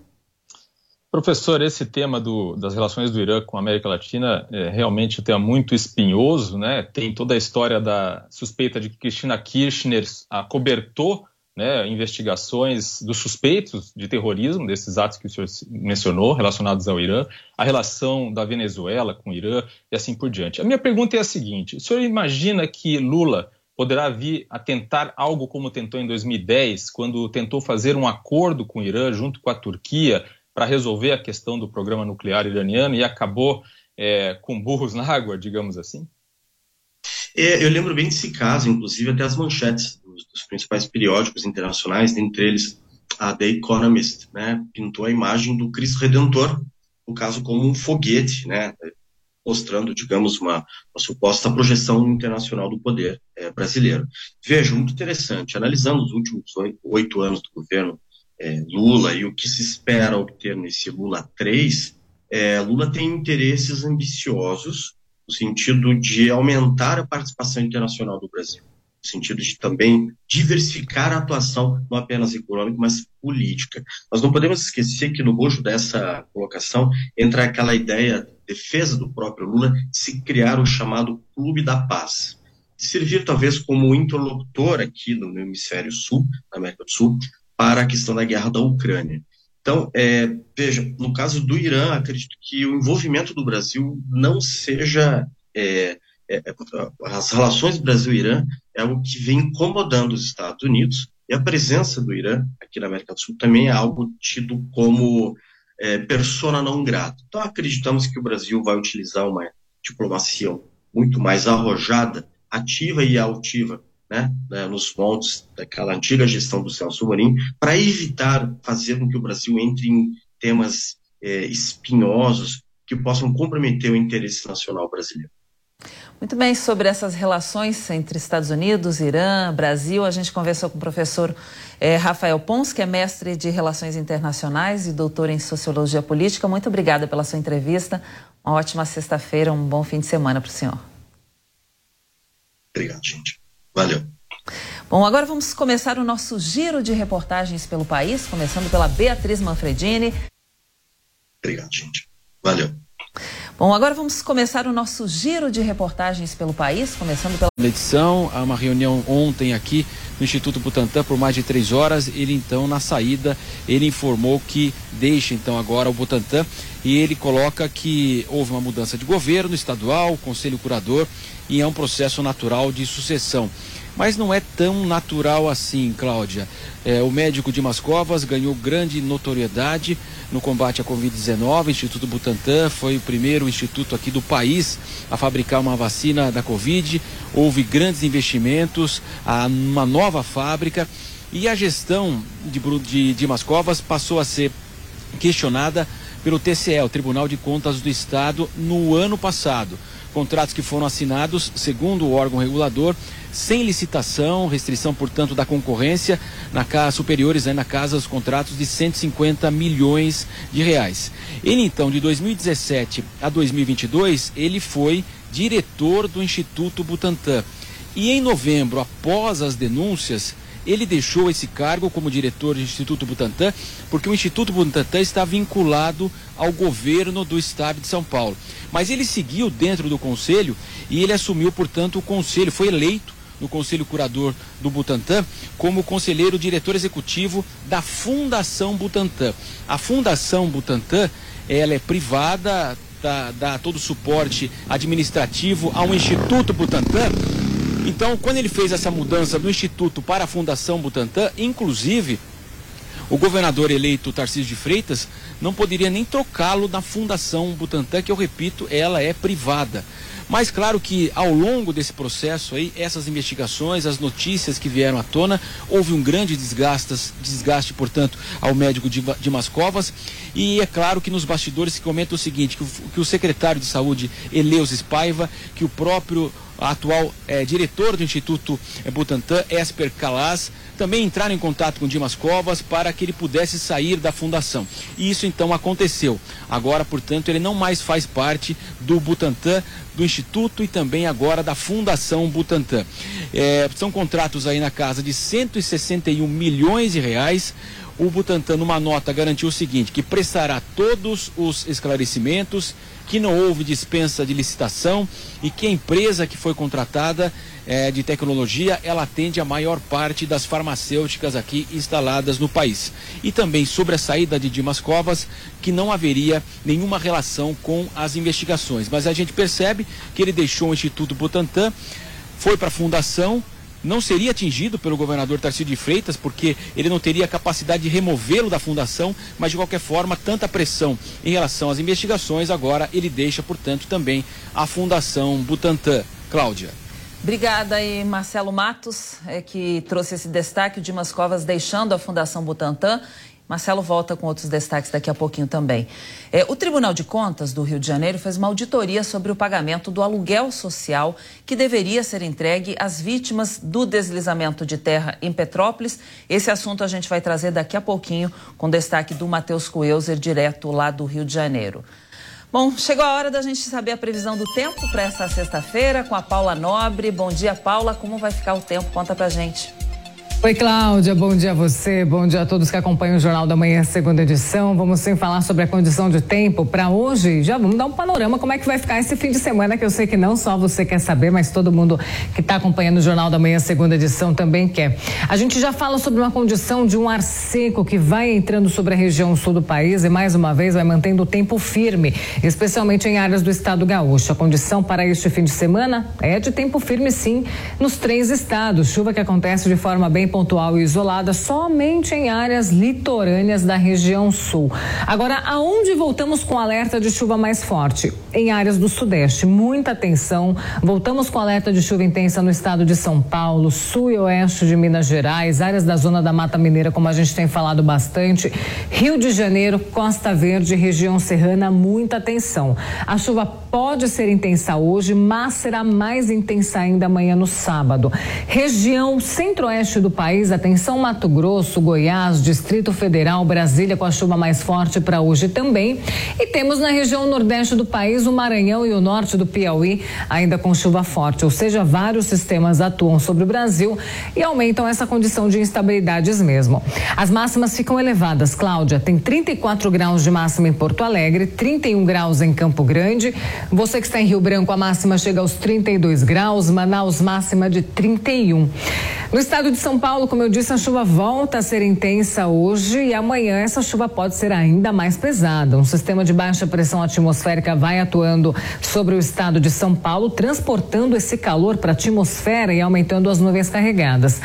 Professor, esse tema do, das relações do Irã com a América Latina é realmente um tema muito espinhoso, né? Tem toda a história da suspeita de que Cristina Kirchner acobertou né, investigações dos suspeitos de terrorismo, desses atos que o senhor mencionou, relacionados ao Irã, a relação da Venezuela com o Irã e assim por diante. A minha pergunta é a seguinte: o senhor imagina que Lula poderá vir a tentar algo como tentou em 2010, quando tentou fazer um acordo com o Irã junto com a Turquia para resolver a questão do programa nuclear iraniano e acabou é, com burros na água, digamos assim? É, eu lembro bem desse caso, inclusive até as manchetes dos, dos, principais periódicos internacionais, dentre eles a The Economist, né, pintou a imagem do Cristo Redentor, no caso como um foguete, né, mostrando, digamos, uma, uma suposta projeção internacional do poder é, brasileiro. Veja, muito interessante, analisando os últimos oito anos do governo é, Lula e o que se espera obter nesse Lula 3, é, Lula tem interesses ambiciosos no sentido de aumentar a participação internacional do Brasil, no sentido de também diversificar a atuação não apenas econômica, mas política. Nós não podemos esquecer que no bojo dessa colocação entra aquela ideia defesa do próprio Lula de se criar o chamado Clube da Paz, de servir talvez como interlocutor aqui no hemisfério sul, na América do Sul, para a questão da guerra da Ucrânia. Então, é, veja, no caso do Irã, acredito que o envolvimento do Brasil não seja. É, é, as relações Brasil-Irã é algo que vem incomodando os Estados Unidos, e a presença do Irã aqui na América do Sul também é algo tido como é, persona não grata. Então, acreditamos que o Brasil vai utilizar uma diplomacia muito mais arrojada, ativa e altiva, né, né, nos montes daquela antiga gestão do Celso Amorim, para evitar fazer com que o Brasil entre em temas é, espinhosos que possam comprometer o interesse nacional brasileiro. Muito bem, sobre essas relações entre Estados Unidos, Irã, Brasil, a gente conversou com o professor eh, Rafael Pons, que é mestre de Relações Internacionais e doutor em Sociologia Política. Muito obrigada pela sua entrevista. Uma ótima sexta-feira, um bom fim de semana para o senhor. Obrigado, gente. Valeu. Bom, agora vamos começar o nosso giro de reportagens pelo país, começando pela Beatriz Manfredini. Obrigado, gente. Valeu. Bom, agora vamos começar o nosso giro de reportagens pelo país, começando pela. Edição, há uma reunião ontem aqui no Instituto Butantan por mais de três horas. Ele então, na saída, ele informou que deixa então agora o Butantan e ele coloca que houve uma mudança de governo estadual, conselho curador e é um processo natural de sucessão. Mas não é tão natural assim, Cláudia. É, o médico Dimas Covas ganhou grande notoriedade no combate à Covid-19. O Instituto Butantan foi o primeiro instituto aqui do país a fabricar uma vacina da Covid. Houve grandes investimentos, uma nova fábrica e a gestão de, de Dimas Covas passou a ser questionada pelo TCE, o Tribunal de Contas do Estado, no ano passado. Contratos que foram assinados, segundo o órgão regulador, sem licitação, restrição, portanto, da concorrência, na casa superiores né, na casa dos contratos de 150 milhões de reais. Ele então, de 2017 a 2022, ele foi diretor do Instituto Butantan. E em novembro, após as denúncias, ele deixou esse cargo como diretor do Instituto Butantan, porque o Instituto Butantan está vinculado ao governo do estado de São Paulo. Mas ele seguiu dentro do conselho e ele assumiu, portanto, o conselho, foi eleito no Conselho Curador do Butantan como conselheiro diretor executivo da Fundação Butantan. A Fundação Butantan, ela é privada, dá, dá todo o suporte administrativo ao Instituto Butantan. Então, quando ele fez essa mudança do Instituto para a Fundação Butantan, inclusive, o governador eleito Tarcísio de Freitas não poderia nem trocá-lo na Fundação Butantan, que eu repito, ela é privada. Mas claro que ao longo desse processo aí, essas investigações, as notícias que vieram à tona, houve um grande desgaste, portanto, ao médico de, de Mascovas. E é claro que nos bastidores se comenta o seguinte, que o, que o secretário de saúde, Eleus Spaiva, que o próprio atual é, diretor do Instituto Butantan, Esper Calas, também entraram em contato com Dimas Covas para que ele pudesse sair da fundação. E isso então aconteceu. Agora, portanto, ele não mais faz parte do Butantan, do Instituto e também agora da Fundação Butantan. É, são contratos aí na casa de 161 milhões de reais o Butantan, numa nota, garantiu o seguinte: que prestará todos os esclarecimentos, que não houve dispensa de licitação e que a empresa que foi contratada é, de tecnologia ela atende a maior parte das farmacêuticas aqui instaladas no país. E também sobre a saída de Dimas Covas, que não haveria nenhuma relação com as investigações. Mas a gente percebe que ele deixou o Instituto Butantan, foi para a fundação não seria atingido pelo governador Tarcísio de Freitas, porque ele não teria capacidade de removê-lo da fundação, mas de qualquer forma, tanta pressão em relação às investigações, agora ele deixa, portanto, também a Fundação Butantan. Cláudia. Obrigada aí, Marcelo Matos, é, que trouxe esse destaque, o Dimas Covas deixando a Fundação Butantan Marcelo volta com outros destaques daqui a pouquinho também. É, o Tribunal de Contas do Rio de Janeiro fez uma auditoria sobre o pagamento do aluguel social que deveria ser entregue às vítimas do deslizamento de terra em Petrópolis. Esse assunto a gente vai trazer daqui a pouquinho com destaque do Matheus Coelzer, direto lá do Rio de Janeiro. Bom, chegou a hora da gente saber a previsão do tempo para esta sexta-feira com a Paula Nobre. Bom dia, Paula. Como vai ficar o tempo? Conta pra gente. Oi, Cláudia, bom dia a você, bom dia a todos que acompanham o Jornal da Manhã, segunda edição. Vamos sim falar sobre a condição de tempo para hoje. Já vamos dar um panorama como é que vai ficar esse fim de semana, que eu sei que não só você quer saber, mas todo mundo que está acompanhando o Jornal da Manhã, segunda edição, também quer. A gente já fala sobre uma condição de um ar seco que vai entrando sobre a região sul do país e, mais uma vez, vai mantendo o tempo firme, especialmente em áreas do estado gaúcho. A condição para este fim de semana é de tempo firme, sim, nos três estados. Chuva que acontece de forma bem pontual e isolada somente em áreas litorâneas da região sul. Agora, aonde voltamos com alerta de chuva mais forte? Em áreas do sudeste. Muita atenção. Voltamos com alerta de chuva intensa no estado de São Paulo, sul e oeste de Minas Gerais, áreas da zona da Mata Mineira, como a gente tem falado bastante. Rio de Janeiro, Costa Verde, região serrana, muita atenção. A chuva pode ser intensa hoje, mas será mais intensa ainda amanhã no sábado. Região centro-oeste do país, atenção Mato Grosso, Goiás, Distrito Federal, Brasília com a chuva mais forte para hoje também. E temos na região nordeste do país o Maranhão e o norte do Piauí ainda com chuva forte, ou seja, vários sistemas atuam sobre o Brasil e aumentam essa condição de instabilidades mesmo. As máximas ficam elevadas, Cláudia. Tem 34 graus de máxima em Porto Alegre, 31 graus em Campo Grande. Você que está em Rio Branco, a máxima chega aos 32 graus, Manaus máxima de 31. No estado de São Paulo, como eu disse, a chuva volta a ser intensa hoje e amanhã essa chuva pode ser ainda mais pesada. Um sistema de baixa pressão atmosférica vai atuando sobre o estado de São Paulo, transportando esse calor para a atmosfera e aumentando as nuvens carregadas.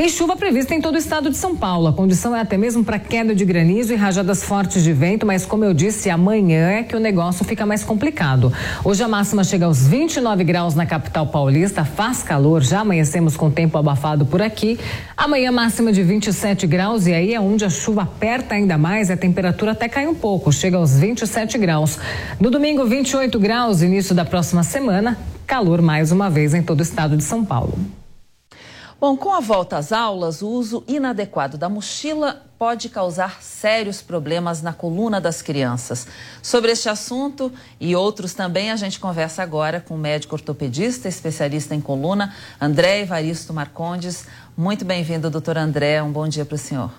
Tem chuva prevista em todo o estado de São Paulo. A condição é até mesmo para queda de granizo e rajadas fortes de vento, mas como eu disse, amanhã é que o negócio fica mais complicado. Hoje a máxima chega aos 29 graus na capital paulista, faz calor, já amanhecemos com tempo abafado por aqui. Amanhã máxima de 27 graus e aí é onde a chuva aperta ainda mais a temperatura até cai um pouco, chega aos 27 graus. No domingo, 28 graus, início da próxima semana, calor mais uma vez em todo o estado de São Paulo. Bom, com a volta às aulas, o uso inadequado da mochila pode causar sérios problemas na coluna das crianças. Sobre este assunto e outros também, a gente conversa agora com o médico ortopedista, especialista em coluna, André Evaristo Marcondes. Muito bem-vindo, doutor André. Um bom dia para o senhor.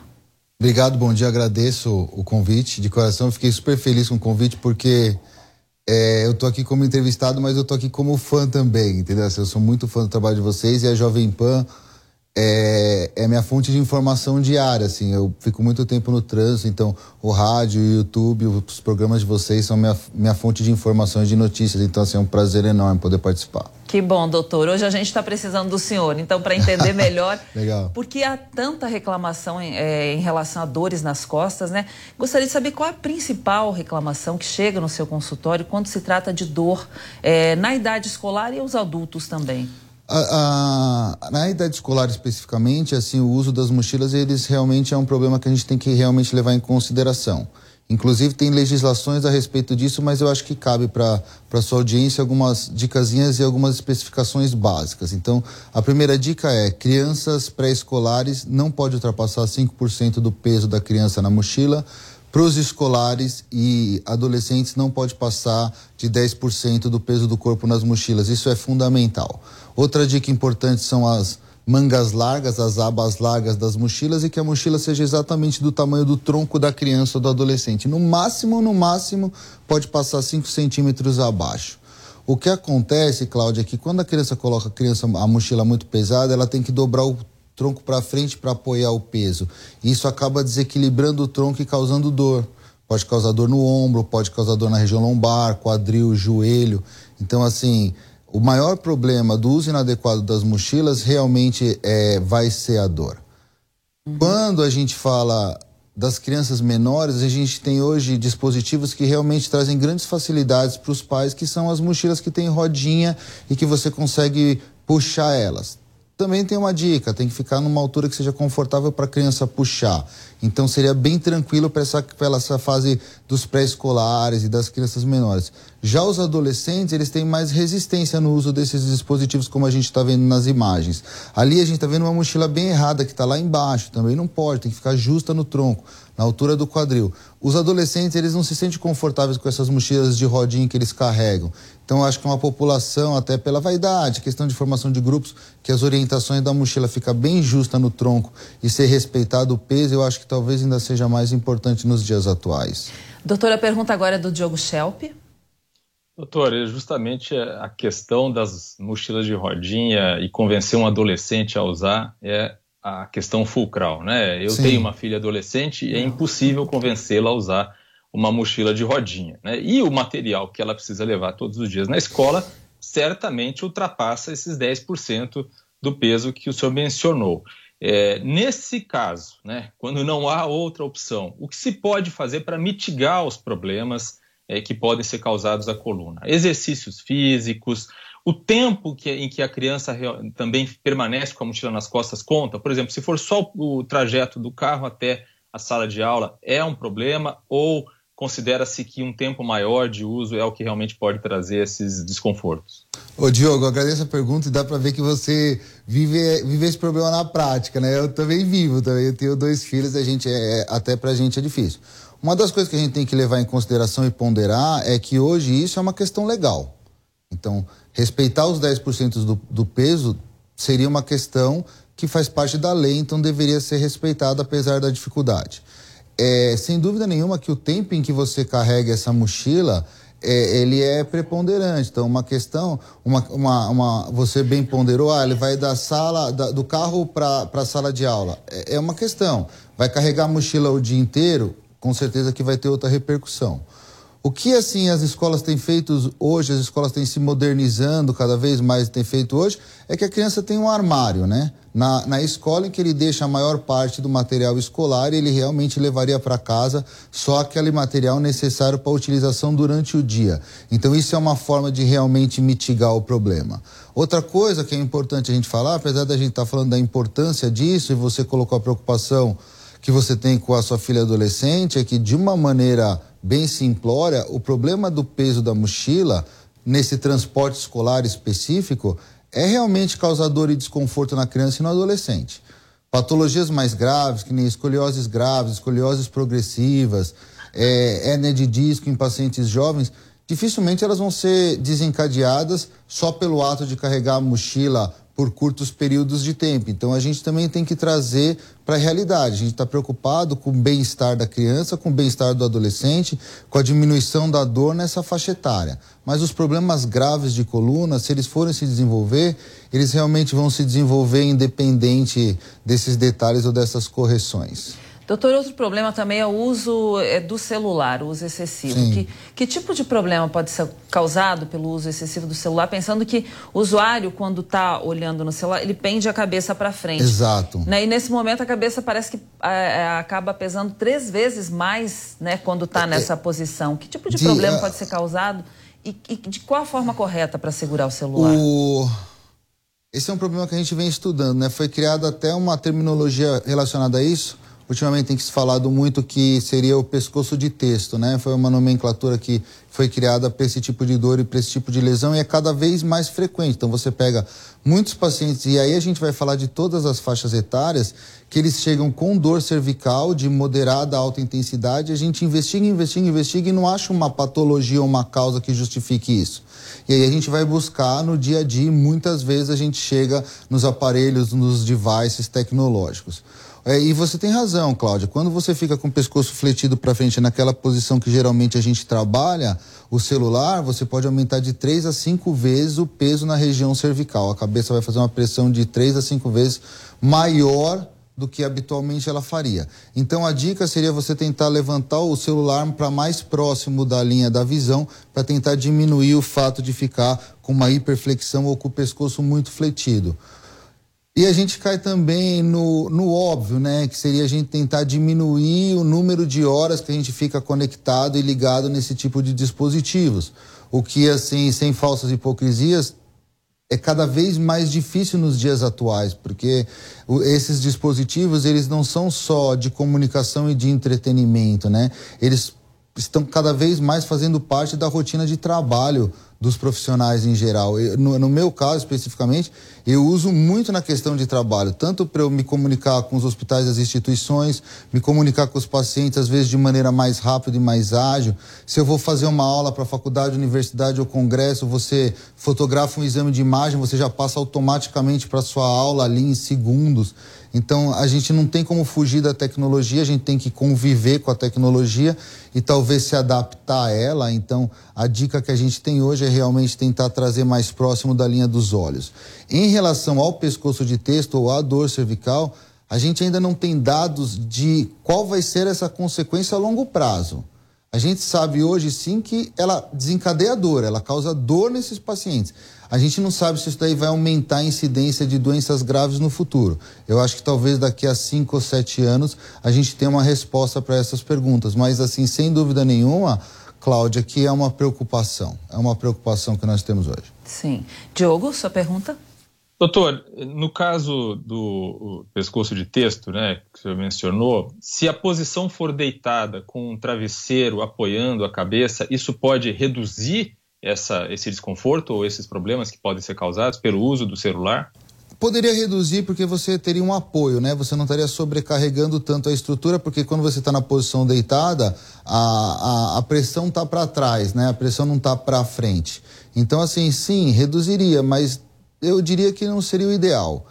Obrigado, bom dia. Agradeço o convite de coração. Fiquei super feliz com o convite porque é, eu tô aqui como entrevistado, mas eu tô aqui como fã também, entendeu? Eu sou muito fã do trabalho de vocês e a Jovem Pan é, é minha fonte de informação diária, assim. Eu fico muito tempo no trânsito, então o rádio, o YouTube, os programas de vocês são minha, minha fonte de informações, de notícias. Então, assim, é um prazer enorme poder participar. Que bom, doutor. Hoje a gente está precisando do senhor. Então, para entender melhor, [LAUGHS] Legal. por que há tanta reclamação em, é, em relação a dores nas costas, né? Gostaria de saber qual a principal reclamação que chega no seu consultório quando se trata de dor é, na idade escolar e os adultos também. A, a, na idade escolar especificamente, assim, o uso das mochilas, eles realmente é um problema que a gente tem que realmente levar em consideração. Inclusive tem legislações a respeito disso, mas eu acho que cabe para a sua audiência algumas dicasinhas e algumas especificações básicas. Então, a primeira dica é: crianças pré-escolares não pode ultrapassar 5% do peso da criança na mochila. Para os escolares e adolescentes não pode passar de 10% do peso do corpo nas mochilas. Isso é fundamental. Outra dica importante são as mangas largas, as abas largas das mochilas e que a mochila seja exatamente do tamanho do tronco da criança ou do adolescente. No máximo, no máximo, pode passar 5 centímetros abaixo. O que acontece, Cláudia, é que quando a criança coloca a, criança, a mochila muito pesada, ela tem que dobrar o tronco para frente para apoiar o peso. Isso acaba desequilibrando o tronco e causando dor. Pode causar dor no ombro, pode causar dor na região lombar, quadril, joelho. Então, assim, o maior problema do uso inadequado das mochilas realmente é, vai ser a dor. Uhum. Quando a gente fala das crianças menores, a gente tem hoje dispositivos que realmente trazem grandes facilidades para os pais, que são as mochilas que têm rodinha e que você consegue puxar elas. Também tem uma dica, tem que ficar numa altura que seja confortável para a criança puxar. Então seria bem tranquilo para essa, essa fase dos pré-escolares e das crianças menores. Já os adolescentes, eles têm mais resistência no uso desses dispositivos, como a gente está vendo nas imagens. Ali a gente está vendo uma mochila bem errada, que está lá embaixo, também não pode, tem que ficar justa no tronco. na altura do quadril. Os adolescentes, eles não se sentem confortáveis com essas mochilas de rodinha que eles carregam. Então, acho que uma população, até pela vaidade, questão de formação de grupos, que as orientações da mochila fica bem justa no tronco e ser respeitado o peso, eu acho que talvez ainda seja mais importante nos dias atuais. Doutora, a pergunta agora é do Diogo Schelp. Doutor, é justamente a questão das mochilas de rodinha e convencer um adolescente a usar é a questão fulcral, né? Eu Sim. tenho uma filha adolescente e é impossível convencê-la a usar uma mochila de rodinha, né? E o material que ela precisa levar todos os dias na escola certamente ultrapassa esses 10% do peso que o senhor mencionou. É, nesse caso, né, quando não há outra opção, o que se pode fazer para mitigar os problemas é, que podem ser causados à coluna? Exercícios físicos, o tempo que, em que a criança também permanece com a mochila nas costas conta. Por exemplo, se for só o trajeto do carro até a sala de aula, é um problema ou considera-se que um tempo maior de uso é o que realmente pode trazer esses desconfortos? Ô Diogo, agradeço a pergunta e dá para ver que você vive, vive esse problema na prática, né? Eu também vivo, também eu tenho dois filhos, a gente é, é até pra gente é difícil. Uma das coisas que a gente tem que levar em consideração e ponderar é que hoje isso é uma questão legal. Então, respeitar os 10% do, do peso seria uma questão que faz parte da lei, então deveria ser respeitada apesar da dificuldade. É, sem dúvida nenhuma que o tempo em que você carrega essa mochila, é, ele é preponderante. Então, uma questão, uma, uma, uma, você bem ponderou, ah, ele vai da sala, da, do carro para a sala de aula. É, é uma questão. Vai carregar a mochila o dia inteiro, com certeza que vai ter outra repercussão. O que assim as escolas têm feito hoje, as escolas têm se modernizando cada vez mais têm feito hoje, é que a criança tem um armário, né? Na, na escola em que ele deixa a maior parte do material escolar, ele realmente levaria para casa só aquele material necessário para utilização durante o dia. Então isso é uma forma de realmente mitigar o problema. Outra coisa que é importante a gente falar, apesar da gente estar tá falando da importância disso e você colocou a preocupação que você tem com a sua filha adolescente, é que de uma maneira bem simplória, o problema do peso da mochila nesse transporte escolar específico é realmente causador de desconforto na criança e no adolescente. Patologias mais graves, que nem escolioses graves, escolioses progressivas, é, hérnia de disco em pacientes jovens, dificilmente elas vão ser desencadeadas só pelo ato de carregar a mochila por curtos períodos de tempo. Então a gente também tem que trazer para a realidade. A gente está preocupado com o bem-estar da criança, com o bem-estar do adolescente, com a diminuição da dor nessa faixa etária. Mas os problemas graves de coluna, se eles forem se desenvolver, eles realmente vão se desenvolver independente desses detalhes ou dessas correções. Doutor, outro problema também é o uso é, do celular, o uso excessivo. Que, que, tipo de problema pode ser causado pelo uso excessivo do celular? Pensando que o usuário, quando está olhando no celular, ele pende a cabeça para frente. Exato. Né? E nesse momento a cabeça parece que é, é acaba pesando três vezes mais né, quando está é, nessa posição. Que tipo de, de problema uh... pode ser causado? E, e, de qual a forma correta para segurar o celular? O... Esse é um problema que a gente vem estudando, né? Foi criada até uma terminologia relacionada a isso ultimamente tem se falado muito que seria o pescoço de texto, né? Foi uma nomenclatura que foi criada para esse tipo de dor e para esse tipo de lesão e é cada vez mais frequente. Então você pega muitos pacientes e aí a gente vai falar de todas as faixas etárias que eles chegam com dor cervical de moderada a alta intensidade, a gente investiga, investiga, investiga e não acha uma patologia ou uma causa que justifique isso. E aí a gente vai buscar no dia a dia, e muitas vezes a gente chega nos aparelhos, nos devices tecnológicos. É, e você tem razão, Cláudia. Quando você fica com o pescoço fletido para frente naquela posição que geralmente a gente trabalha, o celular, você pode aumentar de 3 a 5 vezes o peso na região cervical. A cabeça vai fazer uma pressão de 3 a 5 vezes maior do que habitualmente ela faria. Então a dica seria você tentar levantar o celular para mais próximo da linha da visão para tentar diminuir o fato de ficar com uma hiperflexão ou com o pescoço muito fletido. E a gente cai também no, no óbvio, né? Que seria a gente tentar diminuir o número de horas que a gente fica conectado e ligado nesse tipo de dispositivos. O que, assim, sem falsas hipocrisias, é cada vez mais difícil nos dias atuais, porque esses dispositivos, eles não são só de comunicação e de entretenimento, né? Eles estão cada vez mais fazendo parte da rotina de trabalho dos profissionais em geral. Eu, no, no, meu caso, especificamente, eu uso muito na questão de trabalho, tanto para eu me comunicar com os hospitais das instituições, me comunicar com os pacientes, às vezes de maneira mais rápida e mais ágil. Se eu vou fazer uma aula para faculdade, universidade ou congresso, você fotografa um exame de imagem, você já passa automaticamente para sua aula ali em segundos. Então, a gente não tem como fugir da tecnologia, a gente tem que conviver com a tecnologia e talvez se adaptar a ela. Então, a dica que a gente tem hoje é realmente tentar trazer mais próximo da linha dos olhos. Em relação ao pescoço de texto ou à dor cervical, a gente ainda não tem dados de qual vai ser essa consequência a longo prazo. A gente sabe hoje sim que ela desencadeia dor, ela causa dor nesses pacientes. A gente não sabe se isso daí vai aumentar a incidência de doenças graves no futuro. Eu acho que talvez daqui a cinco ou sete anos a gente tenha uma resposta para essas perguntas. Mas, assim, sem dúvida nenhuma, Cláudia, que é uma preocupação. É uma preocupação que nós temos hoje. Sim. Diogo, sua pergunta? Doutor, no caso do pescoço de texto, né, que o senhor mencionou, se a posição for deitada com um travesseiro apoiando a cabeça, isso pode reduzir essa, esse desconforto ou esses problemas que podem ser causados pelo uso do celular? Poderia reduzir porque você teria um apoio, né? Você não estaria sobrecarregando tanto a estrutura, porque quando você está na posição deitada, a, a, a pressão está para trás, né? A pressão não está para frente. Então, assim, sim, reduziria, mas eu diria que não seria o ideal.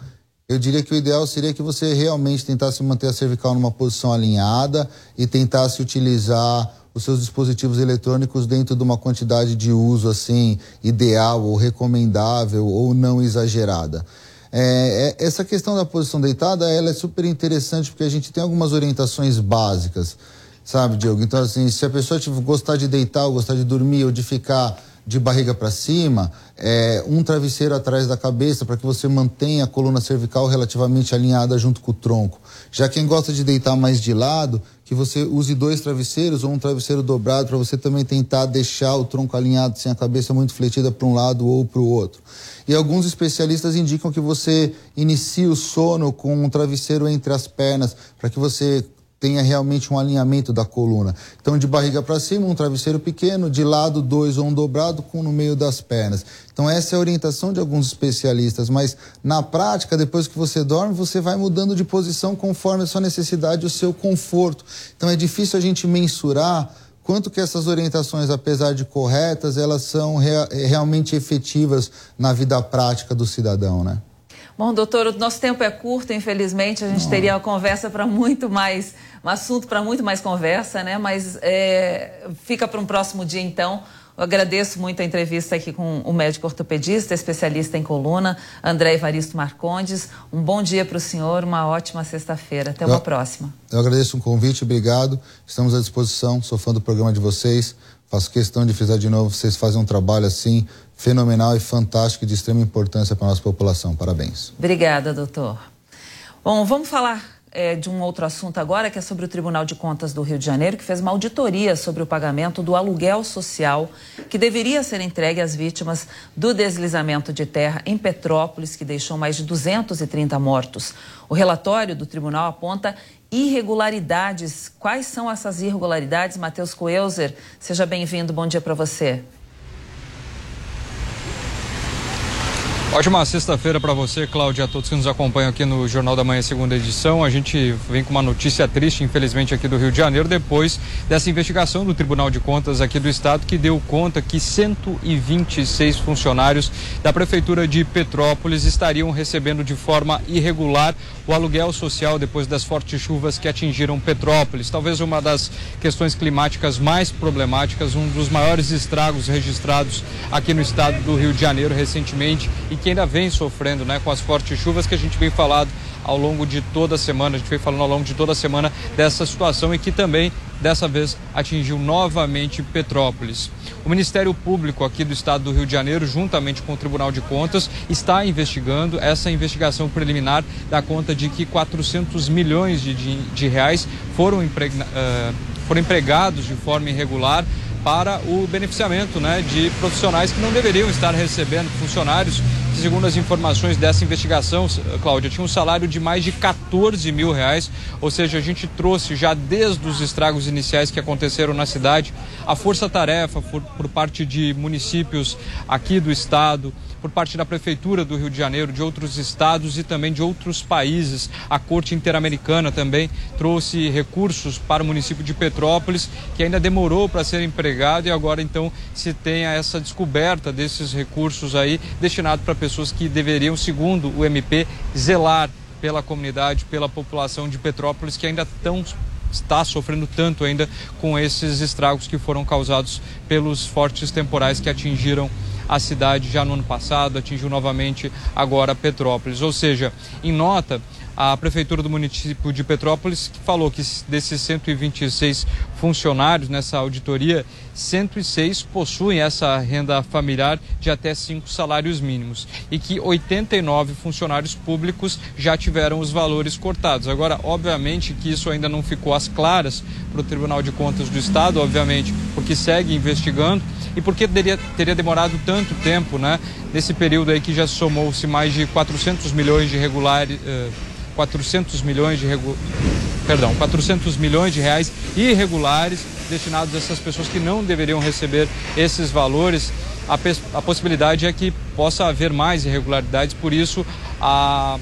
Eu diria que o ideal seria que você realmente tentasse manter a cervical numa posição alinhada e tentasse utilizar os seus dispositivos eletrônicos dentro de uma quantidade de uso assim ideal ou recomendável ou não exagerada. É, é, essa questão da posição deitada ela é super interessante porque a gente tem algumas orientações básicas, sabe, Diogo? Então, assim, se a pessoa gostar de deitar ou gostar de dormir ou de ficar de barriga para cima, é, um travesseiro atrás da cabeça para que você mantenha a coluna cervical relativamente alinhada junto com o tronco. Já quem gosta de deitar mais de lado, que você use dois travesseiros ou um travesseiro dobrado para você também tentar deixar o tronco alinhado sem a cabeça muito fletida para um lado ou para o outro. E alguns especialistas indicam que você inicie o sono com um travesseiro entre as pernas para que você tenha realmente um alinhamento da coluna. Então, de barriga para cima, um travesseiro pequeno, de lado, dois ou um dobrado com no meio das pernas. Então, essa é a orientação de alguns especialistas, mas na prática, depois que você dorme, você vai mudando de posição conforme a sua necessidade e o seu conforto. Então, é difícil a gente mensurar quanto que essas orientações, apesar de corretas, elas são rea realmente efetivas na vida prática do cidadão, né? Bom, doutor, o nosso tempo é curto, infelizmente, a gente teria uma conversa para muito mais, um assunto para muito mais conversa, né? Mas é, fica para um próximo dia, então. Eu agradeço muito a entrevista aqui com o médico ortopedista, especialista em coluna, André Evaristo Marcondes. Um bom dia para o senhor, uma ótima sexta-feira. Até uma eu, próxima. Eu agradeço o convite, obrigado. Estamos à disposição, sou fã do programa de vocês. Faço questão de frisar de novo, vocês fazem um trabalho assim fenomenal e fantástico de extrema importância para a nossa população. Parabéns. Obrigada, doutor. Bom, vamos falar é, de um outro assunto agora, que é sobre o Tribunal de Contas do Rio de Janeiro, que fez uma auditoria sobre o pagamento do aluguel social que deveria ser entregue às vítimas do deslizamento de terra em Petrópolis, que deixou mais de 230 mortos. O relatório do tribunal aponta irregularidades. Quais são essas irregularidades? Matheus Coelzer, seja bem-vindo. Bom dia para você. Ótima sexta-feira para você, Cláudia, a todos que nos acompanham aqui no Jornal da Manhã, segunda edição. A gente vem com uma notícia triste, infelizmente, aqui do Rio de Janeiro, depois dessa investigação do Tribunal de Contas aqui do Estado, que deu conta que 126 funcionários da Prefeitura de Petrópolis estariam recebendo de forma irregular o aluguel social depois das fortes chuvas que atingiram Petrópolis. Talvez uma das questões climáticas mais problemáticas, um dos maiores estragos registrados aqui no estado do Rio de Janeiro recentemente e que ainda vem sofrendo né, com as fortes chuvas que a gente vem falado ao longo de toda a semana, a gente vem falando ao longo de toda a semana dessa situação e que também dessa vez atingiu novamente Petrópolis. O Ministério Público aqui do estado do Rio de Janeiro, juntamente com o Tribunal de Contas, está investigando. Essa investigação preliminar dá conta de que 400 milhões de, de, de reais foram, empregna, uh, foram empregados de forma irregular para o beneficiamento né, de profissionais que não deveriam estar recebendo, funcionários segundo as informações dessa investigação, Cláudia, tinha um salário de mais de 14 mil reais. Ou seja, a gente trouxe já desde os estragos iniciais que aconteceram na cidade a força-tarefa por, por parte de municípios aqui do estado por parte da Prefeitura do Rio de Janeiro, de outros estados e também de outros países. A Corte Interamericana também trouxe recursos para o município de Petrópolis, que ainda demorou para ser empregado e agora então se tem essa descoberta desses recursos aí destinados para pessoas que deveriam, segundo o MP, zelar pela comunidade, pela população de Petrópolis, que ainda estão está sofrendo tanto ainda com esses estragos que foram causados pelos fortes temporais que atingiram a cidade já no ano passado, atingiu novamente agora Petrópolis. Ou seja, em nota, a prefeitura do município de Petrópolis falou que desses 126 funcionários nessa auditoria, 106 possuem essa renda familiar de até cinco salários mínimos e que 89 funcionários públicos já tiveram os valores cortados. Agora, obviamente que isso ainda não ficou às claras para o Tribunal de Contas do Estado, obviamente, porque segue investigando e por que teria, teria demorado tanto tempo, né? Nesse período aí que já somou-se mais de 400 milhões de regulares, eh, 400 milhões de regu... perdão, 400 milhões de reais irregulares destinados a essas pessoas que não deveriam receber esses valores. A, a possibilidade é que possa haver mais irregularidades, por isso a,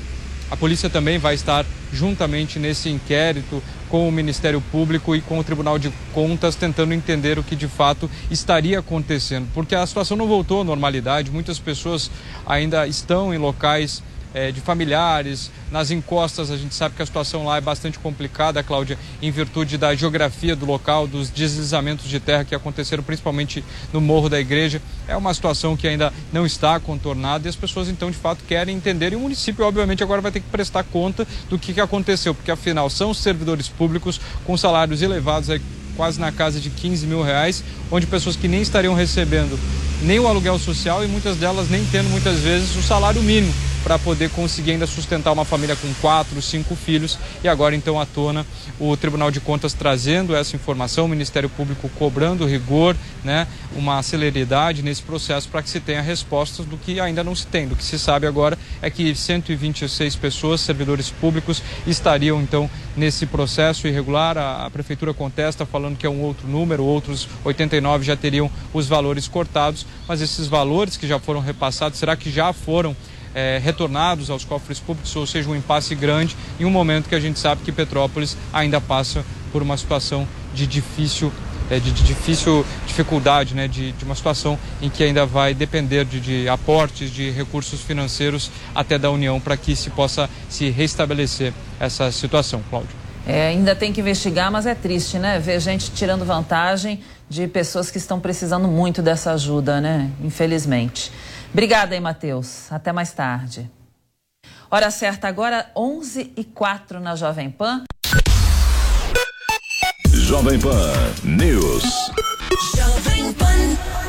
a polícia também vai estar juntamente nesse inquérito com o Ministério Público e com o Tribunal de Contas, tentando entender o que de fato estaria acontecendo. Porque a situação não voltou à normalidade, muitas pessoas ainda estão em locais é, de familiares. Nas encostas, a gente sabe que a situação lá é bastante complicada, Cláudia, em virtude da geografia do local, dos deslizamentos de terra que aconteceram principalmente no Morro da Igreja. É uma situação que ainda não está contornada e as pessoas, então, de fato, querem entender. E o município, obviamente, agora vai ter que prestar conta do que, que aconteceu, porque afinal são servidores públicos com salários elevados, aí, quase na casa de 15 mil reais, onde pessoas que nem estariam recebendo nem o aluguel social e muitas delas nem tendo muitas vezes o salário mínimo para poder conseguir ainda sustentar uma família com quatro, cinco filhos. E agora, então, à tona o Tribunal de Contas trazendo essa informação, o Ministério Público cobrando rigor, né, uma celeridade nesse processo para que se tenha respostas do que ainda não se tem. Do que se sabe agora é que 126 pessoas, servidores públicos, estariam, então, nesse processo irregular. A, a Prefeitura contesta, falando que é um outro número, outros 89 já teriam os valores cortados, mas esses valores que já foram repassados, será que já foram é, retornados aos cofres públicos, ou seja, um impasse grande em um momento que a gente sabe que Petrópolis ainda passa por uma situação de difícil é, de, difícil dificuldade, né, de, de, uma situação em que ainda vai depender de, de aportes de recursos financeiros até da União para que se possa se restabelecer essa situação, Cláudio. É, ainda tem que investigar, mas é triste, né? Ver gente tirando vantagem de pessoas que estão precisando muito dessa ajuda, né? Infelizmente. Obrigada aí, Matheus. Até mais tarde. Hora certa agora, 11 e 4 na Jovem Pan. Jovem Pan News. Jovem Pan.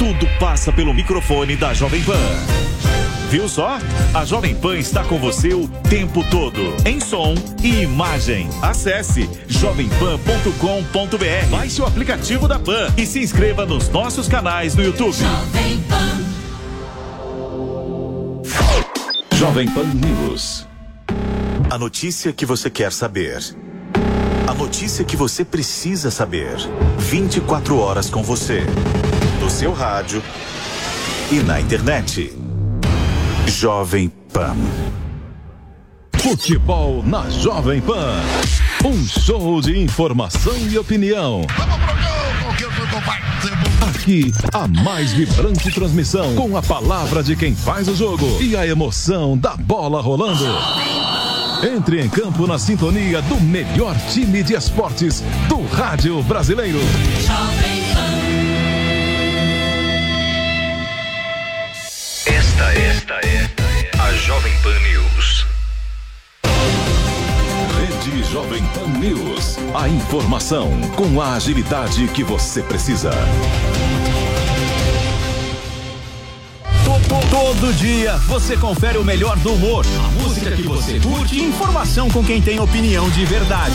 Tudo passa pelo microfone da Jovem Pan. Viu só? A Jovem Pan está com você o tempo todo, em som e imagem. Acesse jovempan.com.br. Baixe o aplicativo da Pan e se inscreva nos nossos canais no YouTube. Jovem Pan. Jovem Pan News. A notícia que você quer saber. A notícia que você precisa saber. 24 horas com você. Seu rádio e na internet. Jovem Pan. Futebol na Jovem Pan. Um show de informação e opinião. Aqui, a mais vibrante transmissão com a palavra de quem faz o jogo e a emoção da bola rolando. Entre em campo na sintonia do melhor time de esportes do rádio brasileiro. Esta, esta é a Jovem Pan News. Rede Jovem Pan News. A informação com a agilidade que você precisa. Todo dia você confere o melhor do humor, a música que você curte e informação com quem tem opinião de verdade.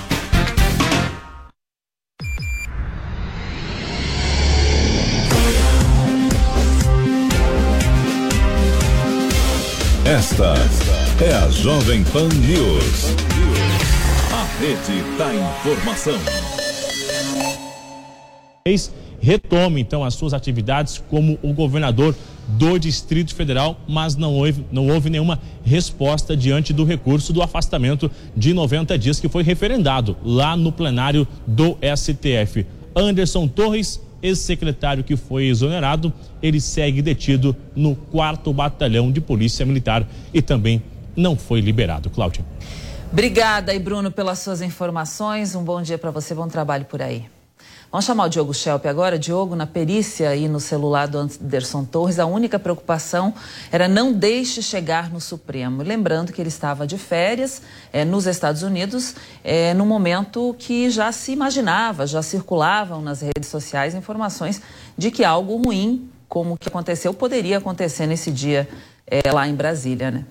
Esta é a Jovem Pan News. A rede da informação. Retome então as suas atividades como o governador do Distrito Federal, mas não houve, não houve nenhuma resposta diante do recurso do afastamento de 90 dias que foi referendado lá no plenário do STF. Anderson Torres ex-secretário que foi exonerado, ele segue detido no quarto batalhão de polícia militar e também não foi liberado. Cláudia. Obrigada, e Bruno, pelas suas informações. Um bom dia para você, bom trabalho por aí. Vamos chamar o Diogo Schelp agora. Diogo, na perícia e no celular do Anderson Torres, a única preocupação era não deixe chegar no Supremo. Lembrando que ele estava de férias é, nos Estados Unidos, é, no momento que já se imaginava, já circulavam nas redes sociais informações de que algo ruim, como o que aconteceu, poderia acontecer nesse dia é, lá em Brasília, né?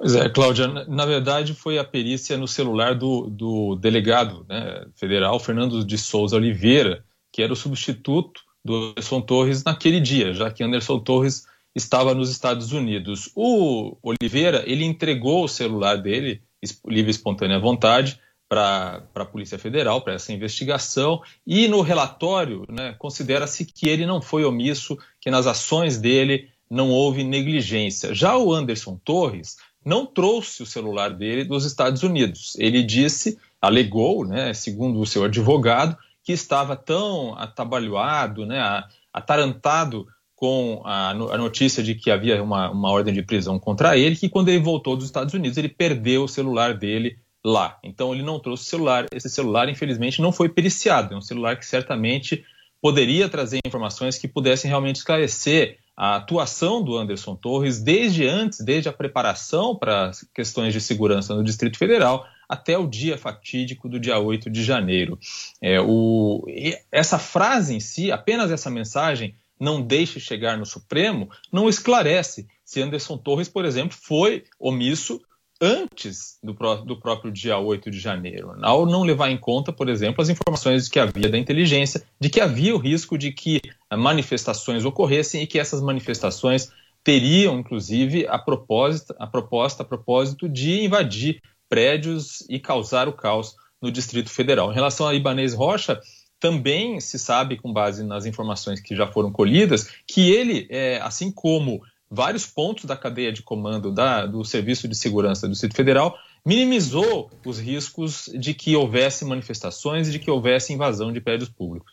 Pois é, Cláudia, na verdade foi a perícia no celular do, do delegado né, federal Fernando de Souza Oliveira, que era o substituto do Anderson Torres naquele dia, já que Anderson Torres estava nos Estados Unidos. O Oliveira, ele entregou o celular dele, livre e espontânea vontade, para a Polícia Federal, para essa investigação, e no relatório né, considera-se que ele não foi omisso, que nas ações dele não houve negligência. Já o Anderson Torres não trouxe o celular dele dos Estados Unidos. Ele disse, alegou, né, segundo o seu advogado, que estava tão atabalhoado, né, atarantado com a, notícia de que havia uma, uma ordem de prisão contra ele, que quando ele voltou dos Estados Unidos, ele perdeu o celular dele lá. Então ele não trouxe o celular. Esse celular, infelizmente, não foi periciado. É um celular que certamente poderia trazer informações que pudessem realmente esclarecer a atuação do Anderson Torres desde antes, desde a preparação para questões de segurança no Distrito Federal até o dia fatídico do dia 8 de janeiro. É, o, essa frase em si, apenas essa mensagem, não deixe chegar no Supremo, não esclarece se Anderson Torres, por exemplo, foi omisso antes do, do, próprio dia 8 de janeiro, ao não levar em conta, por exemplo, as informações que havia da inteligência, de que havia o risco de que manifestações ocorressem e que essas manifestações teriam, inclusive, a a proposta, a propósito de invadir prédios e causar o caos no Distrito Federal. Em relação a Ibanez Rocha, também se sabe, com base nas informações que já foram colhidas, que ele, é, assim como vários pontos da cadeia de comando da, do Serviço de Segurança do Distrito Federal, minimizou os riscos de que houvesse manifestações e de que houvesse invasão de prédios públicos.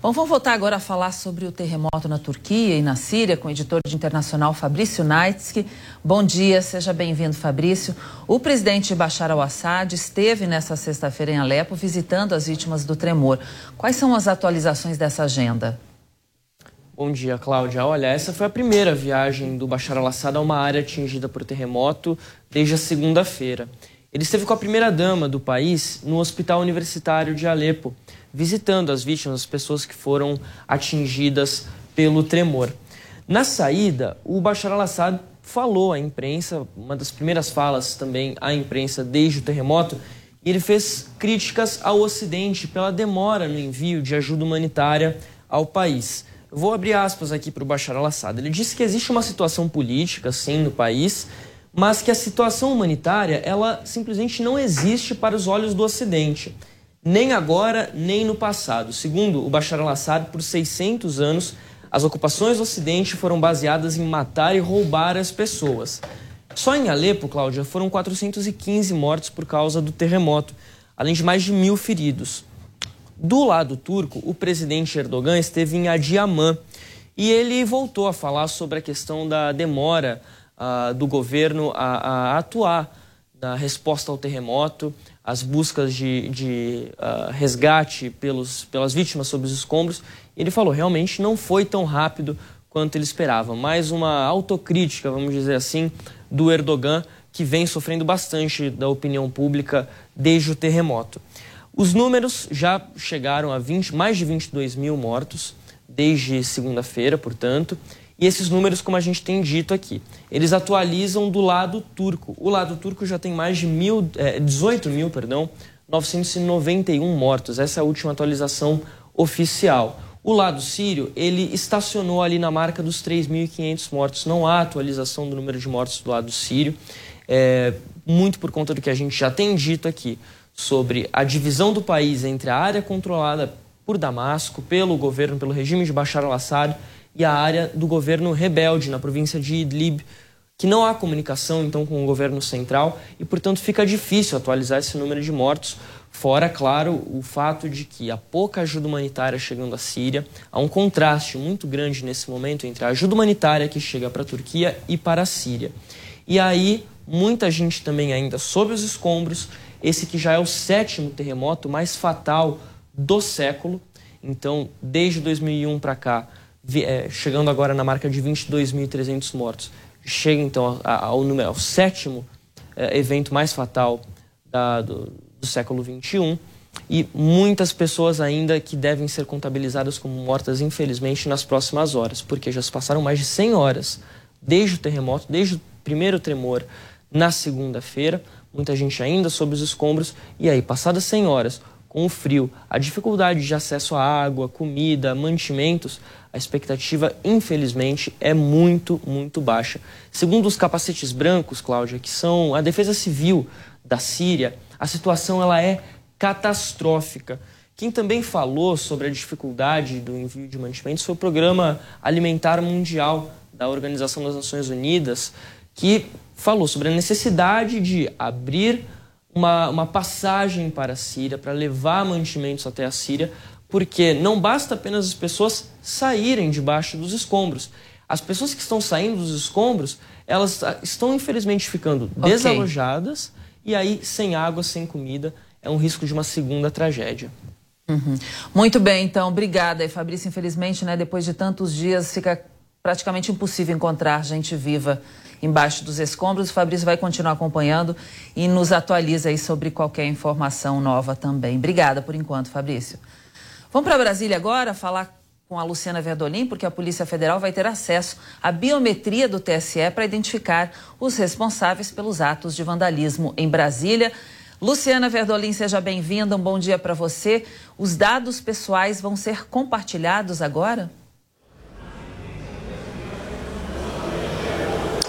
Bom, vamos voltar agora a falar sobre o terremoto na Turquia e na Síria com o editor de internacional Fabrício Naitsky. Bom dia, seja bem-vindo, Fabrício. O presidente Bashar al-Assad esteve nesta sexta-feira em Alepo visitando as vítimas do tremor. Quais são as atualizações dessa agenda? Bom dia, Cláudia. Olha, essa foi a primeira viagem do Bashar al-Assad a uma área atingida por terremoto desde a segunda-feira. Ele esteve com a primeira-dama do país no Hospital Universitário de Alepo, visitando as vítimas, as pessoas que foram atingidas pelo tremor. Na saída, o Bashar al-Assad falou à imprensa, uma das primeiras falas também à imprensa desde o terremoto, e ele fez críticas ao Ocidente pela demora no envio de ajuda humanitária ao país. Vou abrir aspas aqui para o Bashar al-Assad. Ele disse que existe uma situação política, sim, no país, mas que a situação humanitária ela simplesmente não existe para os olhos do Ocidente, nem agora nem no passado. Segundo o Bashar al-Assad, por 600 anos as ocupações do Ocidente foram baseadas em matar e roubar as pessoas. Só em Alepo, Cláudia, foram 415 mortos por causa do terremoto, além de mais de mil feridos. Do lado turco, o presidente Erdogan esteve em Adiamã e ele voltou a falar sobre a questão da demora uh, do governo a, a, atuar na resposta ao terremoto, as buscas de, de uh, resgate pelos, pelas vítimas sob os escombros ele falou, realmente não foi tão rápido quanto ele esperava. Mais uma autocrítica, vamos dizer assim, do Erdogan, que vem sofrendo bastante da opinião pública desde o terremoto. Os números já chegaram a 20, mais de 22 mil mortos desde segunda-feira, portanto. E esses números, como a gente tem dito aqui, eles atualizam do lado turco. O lado turco já tem mais de mil, é, 18 mil, perdão, 991 mortos. Essa é a última atualização oficial. O lado sírio, ele estacionou ali na marca dos 3.500 mortos. Não há atualização do número de mortos do lado sírio, é, muito por conta do que a gente já tem dito aqui sobre a divisão do país entre a área controlada por Damasco, pelo governo, pelo regime de Bashar al-Assad, e a área do governo rebelde na província de Idlib, que não há comunicação então com o governo central e, portanto, fica difícil atualizar esse número de mortos Fora, claro, o fato de que há pouca ajuda humanitária chegando à Síria, há um contraste muito grande nesse momento entre a ajuda humanitária que chega para a Turquia e para a Síria. E aí, muita gente também ainda sob os escombros, esse que já é o sétimo terremoto mais fatal do século. Então, desde 2001 para cá, é, chegando agora na marca de 22.300 mortos, chega então ao, número, ao sétimo é, evento mais fatal da, do, do século XXI e muitas pessoas ainda que devem ser contabilizadas como mortas, infelizmente, nas próximas horas, porque já se passaram mais de 100 horas desde o terremoto, desde o primeiro tremor na segunda-feira, muita gente ainda sob os escombros, e aí, passadas 100 horas, com o frio, a dificuldade de acesso à água, comida, mantimentos, a expectativa, infelizmente, é muito, muito baixa. Segundo os capacetes brancos, Cláudia, que são a defesa civil da Síria, a situação ela é catastrófica. Quem também falou sobre a dificuldade do envio de mantimentos foi o Programa Alimentar Mundial da Organização das Nações Unidas, que falou sobre a necessidade de abrir uma, uma passagem para a Síria, para levar mantimentos até a Síria, porque não basta apenas as pessoas saírem debaixo dos escombros. As pessoas que estão saindo dos escombros, elas estão infelizmente ficando okay. desalojadas e aí, sem água, sem comida, é um risco de uma segunda tragédia. Uhum. Muito bem, então, obrigada. E Fabrício, infelizmente, né, depois de tantos dias, fica praticamente impossível encontrar gente viva embaixo dos escombros. O Fabrício vai continuar acompanhando e nos atualiza aí sobre qualquer informação nova também. Obrigada por enquanto, Fabrício. Vamos para Brasília agora falar com a Luciana Verdolim, porque a Polícia Federal vai ter acesso à biometria do TSE para identificar os responsáveis pelos atos de vandalismo em Brasília. Luciana Verdolim, seja bem-vinda. Um bom dia para você. Os dados pessoais vão ser compartilhados agora?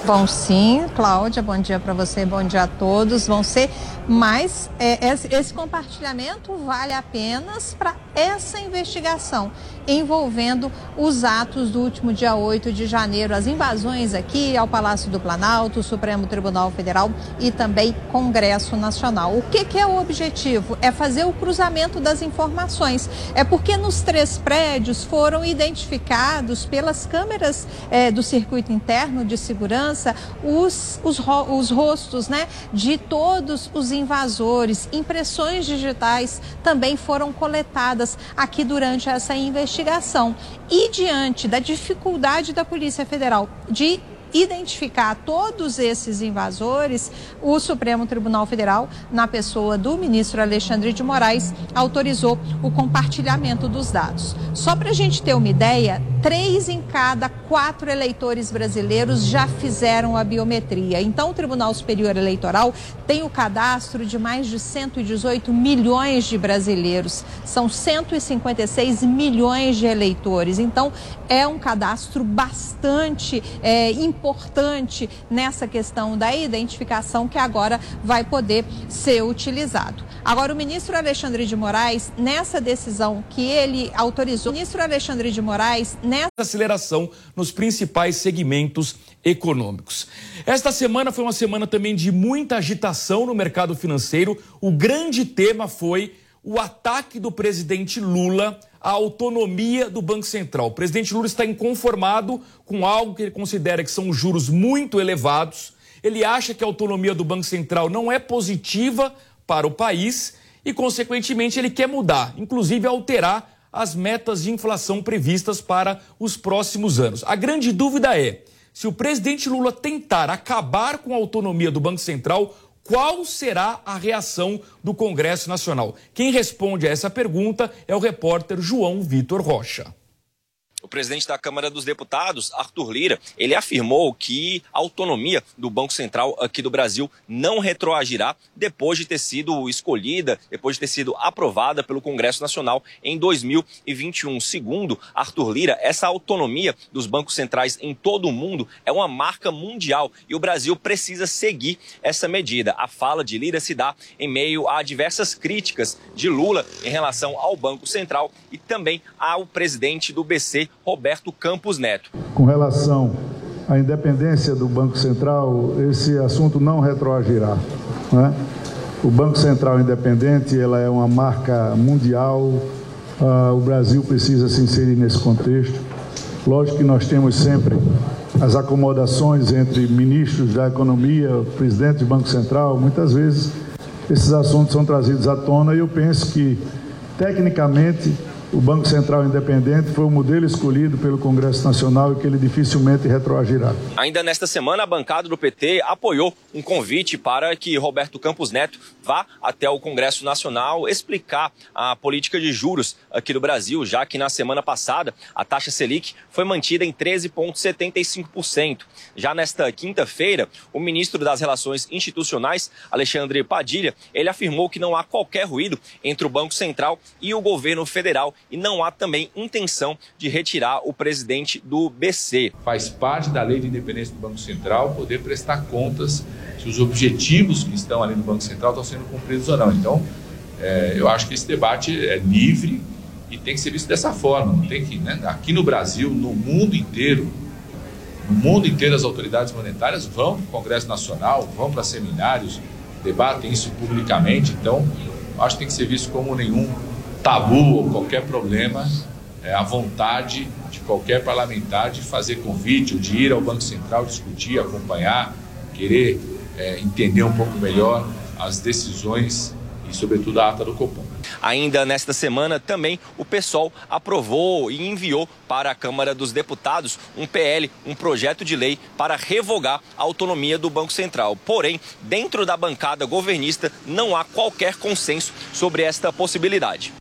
Vão sim, Cláudia, bom dia para você, bom dia a todos. Vão ser, mas é, esse compartilhamento vale apenas para essa investigação envolvendo os atos do último dia 8 de janeiro, as invasões aqui ao Palácio do Planalto, Supremo Tribunal Federal e também Congresso Nacional. O que, que é o objetivo? É fazer o cruzamento das informações. É porque nos três prédios foram identificados pelas câmeras é, do circuito interno de segurança os, os, os rostos né, de todos os invasores. Impressões digitais também foram coletadas aqui durante essa investigação investigação. E diante da dificuldade da Polícia Federal de identificar todos esses invasores, o Supremo Tribunal Federal, na pessoa do ministro Alexandre de Moraes, autorizou o compartilhamento dos dados. Só para a gente ter uma ideia, três em cada quatro eleitores brasileiros já fizeram a biometria. Então, o Tribunal Superior Eleitoral tem o cadastro de mais de 118 milhões de brasileiros. São 156 milhões de eleitores. Então, é um cadastro bastante é, importante nessa questão da identificação que agora vai poder ser utilizado. Agora, o ministro Alexandre de Moraes, nessa decisão que ele autorizou, o ministro Alexandre de Moraes, nessa aceleração nos principais segmentos econômicos. Esta semana foi uma semana também de muita agitação no mercado financeiro. O grande tema foi o ataque do presidente Lula à autonomia do Banco Central. O presidente Lula está inconformado com algo que ele considera que são juros muito elevados. Ele acha que a autonomia do Banco Central não é positiva para o país e, consequentemente, ele quer mudar, inclusive alterar as metas de inflação previstas para os próximos anos. A grande dúvida é: se o presidente Lula tentar acabar com a autonomia do Banco Central, qual será a reação do Congresso Nacional? Quem responde a essa pergunta é o repórter João Vitor Rocha. Presidente da Câmara dos Deputados, Arthur Lira, ele afirmou que a autonomia do Banco Central aqui do Brasil não retroagirá depois de ter sido escolhida, depois de ter sido aprovada pelo Congresso Nacional em 2021. Segundo Arthur Lira, essa autonomia dos bancos centrais em todo o mundo é uma marca mundial e o Brasil precisa seguir essa medida. A fala de Lira se dá em meio a diversas críticas de Lula em relação ao Banco Central e também ao presidente do BC, Roberto Campos Neto. Com relação à independência do Banco Central, esse assunto não retroagirá. Né? O Banco Central independente ela é uma marca mundial, uh, o Brasil precisa se inserir nesse contexto. Lógico que nós temos sempre as acomodações entre ministros da economia, presidente do Banco Central, muitas vezes esses assuntos são trazidos à tona e eu penso que, tecnicamente, o Banco Central Independente foi o modelo escolhido pelo Congresso Nacional e que ele dificilmente retroagirá. Ainda nesta semana, a bancada do PT apoiou um convite para que Roberto Campos Neto vá até o Congresso Nacional explicar a política de juros aqui do Brasil, já que na semana passada a taxa Selic foi mantida em 13,75%. Já nesta quinta-feira, o ministro das Relações Institucionais, Alexandre Padilha, ele afirmou que não há qualquer ruído entre o Banco Central e o governo federal e não há também intenção de retirar o presidente do BC. Faz parte da lei de independência do Banco Central poder prestar contas se os objetivos que estão ali no Banco Central estão sendo cumpridos ou não. Então, é, eu acho que esse debate é livre e tem que ser visto dessa forma. Não tem que, né? Aqui no Brasil, no mundo inteiro, no mundo inteiro as autoridades monetárias vão para o Congresso Nacional, vão para seminários, debatem isso publicamente. Então, acho que tem que ser visto como nenhum tabu ou qualquer problema, é, a vontade de qualquer parlamentar de fazer convite ou de ir ao Banco Central discutir, acompanhar, querer é, entender um pouco melhor as decisões e, sobretudo, a ata do Copom. Ainda nesta semana, também o PSOL aprovou e enviou para a Câmara dos Deputados um PL, um projeto de lei para revogar a autonomia do Banco Central. Porém, dentro da bancada governista, não há qualquer consenso sobre esta possibilidade.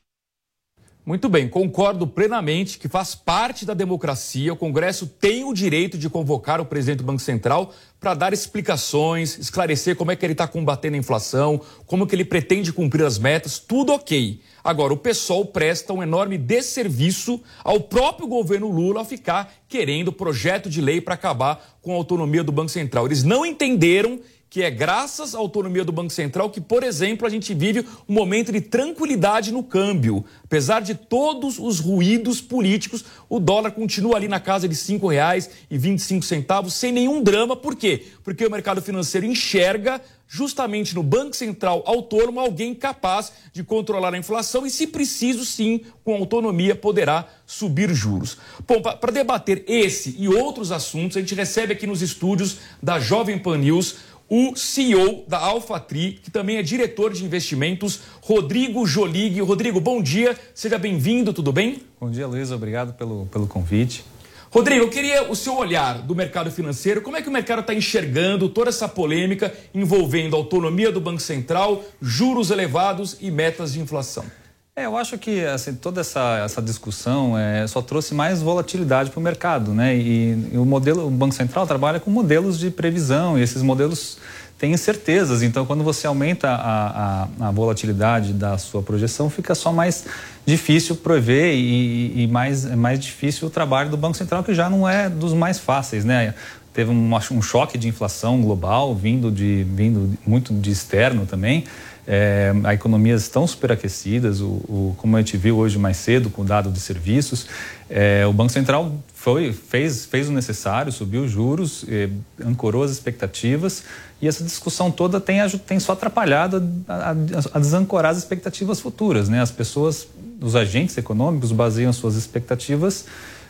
Muito bem, concordo plenamente que faz parte da democracia. O Congresso tem o direito de convocar o presidente do Banco Central para dar explicações, esclarecer como é que ele está combatendo a inflação, como que ele pretende cumprir as metas, tudo ok. Agora, o PSOL presta um enorme desserviço ao próprio governo Lula ao ficar querendo projeto de lei para acabar com a autonomia do Banco Central. Eles não entenderam que é graças à autonomia do Banco Central que, por exemplo, a gente vive um momento de tranquilidade no câmbio. Apesar de todos os ruídos políticos, o dólar continua ali na casa de R$ 5,25, sem nenhum drama. Por quê? Porque o mercado financeiro enxerga justamente no Banco Central autônomo alguém capaz de controlar a inflação e, se preciso, sim, com autonomia, poderá subir juros. Bom, para debater esse e outros assuntos, a gente recebe aqui nos estúdios da Jovem Pan News o CEO da AlphaTri, que também é diretor de investimentos, Rodrigo Jolig. Rodrigo, bom dia, seja bem-vindo, tudo bem? Bom dia, Luiz, obrigado pelo, pelo convite. Rodrigo, eu queria o seu olhar do mercado financeiro. Como é que o mercado está enxergando toda essa polêmica envolvendo a autonomia do Banco Central, juros elevados e metas de inflação? É, eu acho que assim, toda essa, essa discussão é, só trouxe mais volatilidade para o mercado, né? E, e, o modelo, o Banco Central trabalha com modelos de previsão e esses modelos têm incertezas. Então, quando você aumenta a, a, a volatilidade da sua projeção, fica só mais difícil prever e, e mais, é mais difícil o trabalho do Banco Central, que já não é dos mais fáceis, né? Teve um, um choque de inflação global vindo, de, vindo muito de externo também. É, as economias estão superaquecidas, o, o, como a gente viu hoje mais cedo com o dado de serviços. É, o Banco Central foi, fez, fez o necessário, subiu os juros, é, ancorou as expectativas e essa discussão toda tem, tem só atrapalhado a, a, a desancorar as expectativas futuras. Né? As pessoas, os agentes econômicos baseiam suas expectativas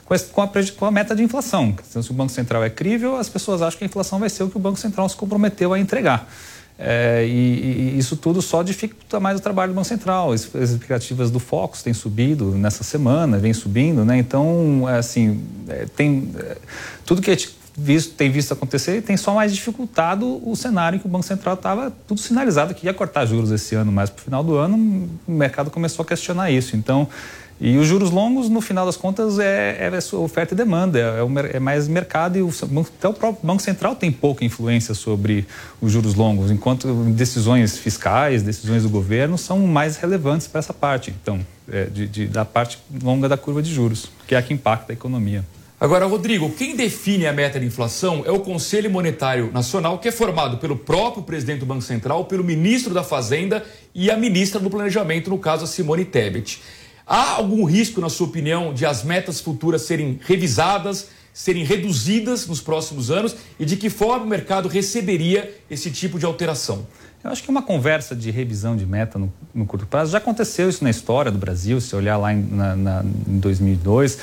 com a, com a, meta de inflação. Então, se o Banco Central é crível, as pessoas acham que a inflação vai ser o que o Banco Central se comprometeu a entregar. É, e, e, isso tudo só dificulta mais o trabalho do Banco Central. As, as expectativas do Focus têm subido nessa semana, vem subindo, né? Então, é, assim, é, tem é, tudo que a gente visto, tem visto acontecer tem só mais dificultado o cenário em que o Banco Central estava tudo sinalizado que ia cortar juros esse ano, mas para o final do ano o mercado começou a questionar isso. Então, e os juros longos, no final das contas, é, é oferta e demanda, é, é, mais mercado e o, até o próprio Banco Central tem pouca influência sobre os juros longos, enquanto decisões fiscais, decisões do governo são mais relevantes para essa parte, então, é, de, de, da parte longa da curva de juros, que é a que impacta a economia. Agora, Rodrigo, quem define a meta de inflação é o Conselho Monetário Nacional, que é formado pelo próprio presidente do Banco Central, pelo ministro da Fazenda e a ministra do Planejamento, no caso a Simone Tebet. Há algum risco, na sua opinião, de as metas futuras serem revisadas, serem reduzidas nos próximos anos e de que forma o mercado receberia esse tipo de alteração? Eu acho que uma conversa de revisão de meta no, no, curto prazo já aconteceu isso na história do Brasil. Se olhar lá em, na, na, em 2002,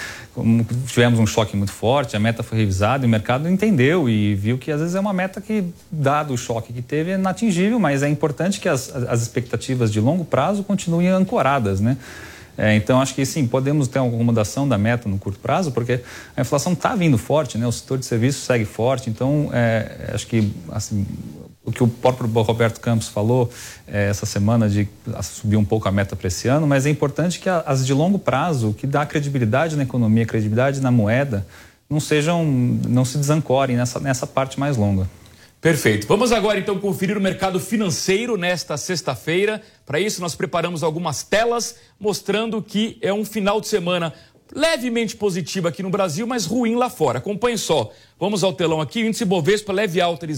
tivemos um choque muito forte, a meta foi revisada e o mercado entendeu e viu que às vezes é uma meta que, dado o choque que teve, é inatingível, mas é importante que as, as expectativas de longo prazo continuem ancoradas, né? É, então, acho que sim, podemos ter alguma mudação da meta no curto prazo, porque a inflação está vindo forte, né? o setor de serviços segue forte. Então, é, acho que assim, o que o próprio Roberto Campos falou é, essa semana de subir um pouco a meta para esse ano, mas é importante que as de longo prazo, que dá credibilidade na economia, credibilidade na moeda, não sejam, não se desancorem nessa, nessa parte mais longa. Perfeito. Vamos agora então conferir o mercado financeiro nesta sexta-feira. Para isso, nós preparamos algumas telas mostrando que é um final de semana levemente positivo aqui no Brasil, mas ruim lá fora. Acompanhe só. Vamos ao telão aqui. O índice Bovespa leve alta de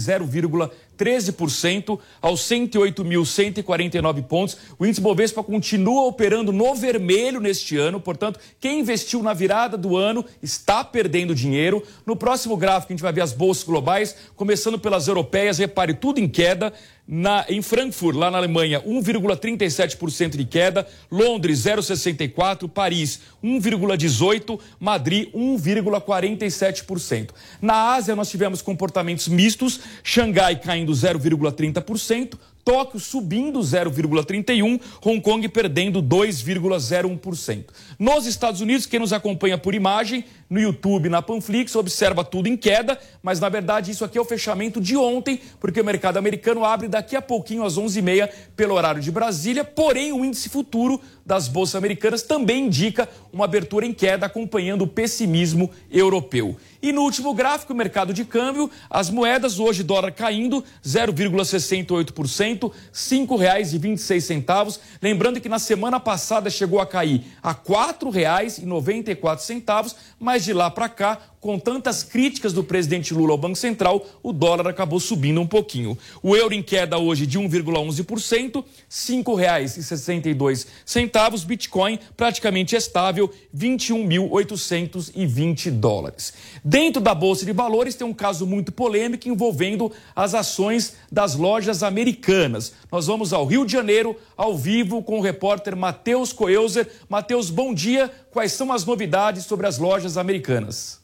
0,13% aos 108.149 pontos. O índice Bovespa continua operando no vermelho neste ano, portanto, quem investiu na virada do ano está perdendo dinheiro. No próximo gráfico, a gente vai ver as bolsas globais, começando pelas europeias, repare, tudo em queda. Na, em Frankfurt, lá na Alemanha, 1,37% de queda, Londres 0,64%, Paris 1,18%, Madrid 1,47%. Na Ásia, nós tivemos comportamentos mistos, Xangai caindo 0,30%, Tóquio subindo 0,31%, Hong Kong perdendo 2,01%. Nos Estados Unidos, quem nos acompanha por imagem, no YouTube, na Panflix, observa tudo em queda, mas na verdade isso aqui é o fechamento de ontem, porque o mercado americano abre daqui a pouquinho às 11h30 pelo horário de Brasília, porém o índice futuro das bolsas americanas também indica uma abertura em queda, acompanhando o pessimismo europeu. E no último gráfico, o mercado de câmbio, as moedas, hoje dólar caindo 0,68%, R$ 5,26. Lembrando que na semana passada chegou a cair a R$ 4,94, mas de lá para cá com tantas críticas do presidente Lula ao Banco Central, o dólar acabou subindo um pouquinho. O euro em queda hoje de 1,11%, R$ 5,62. Bitcoin praticamente estável, 21.820 dólares. Dentro da Bolsa de Valores tem um caso muito polêmico envolvendo as ações das lojas americanas. Nós vamos ao Rio de Janeiro, ao vivo, com o repórter Matheus Coelzer. Matheus, bom dia. Quais são as novidades sobre as lojas americanas?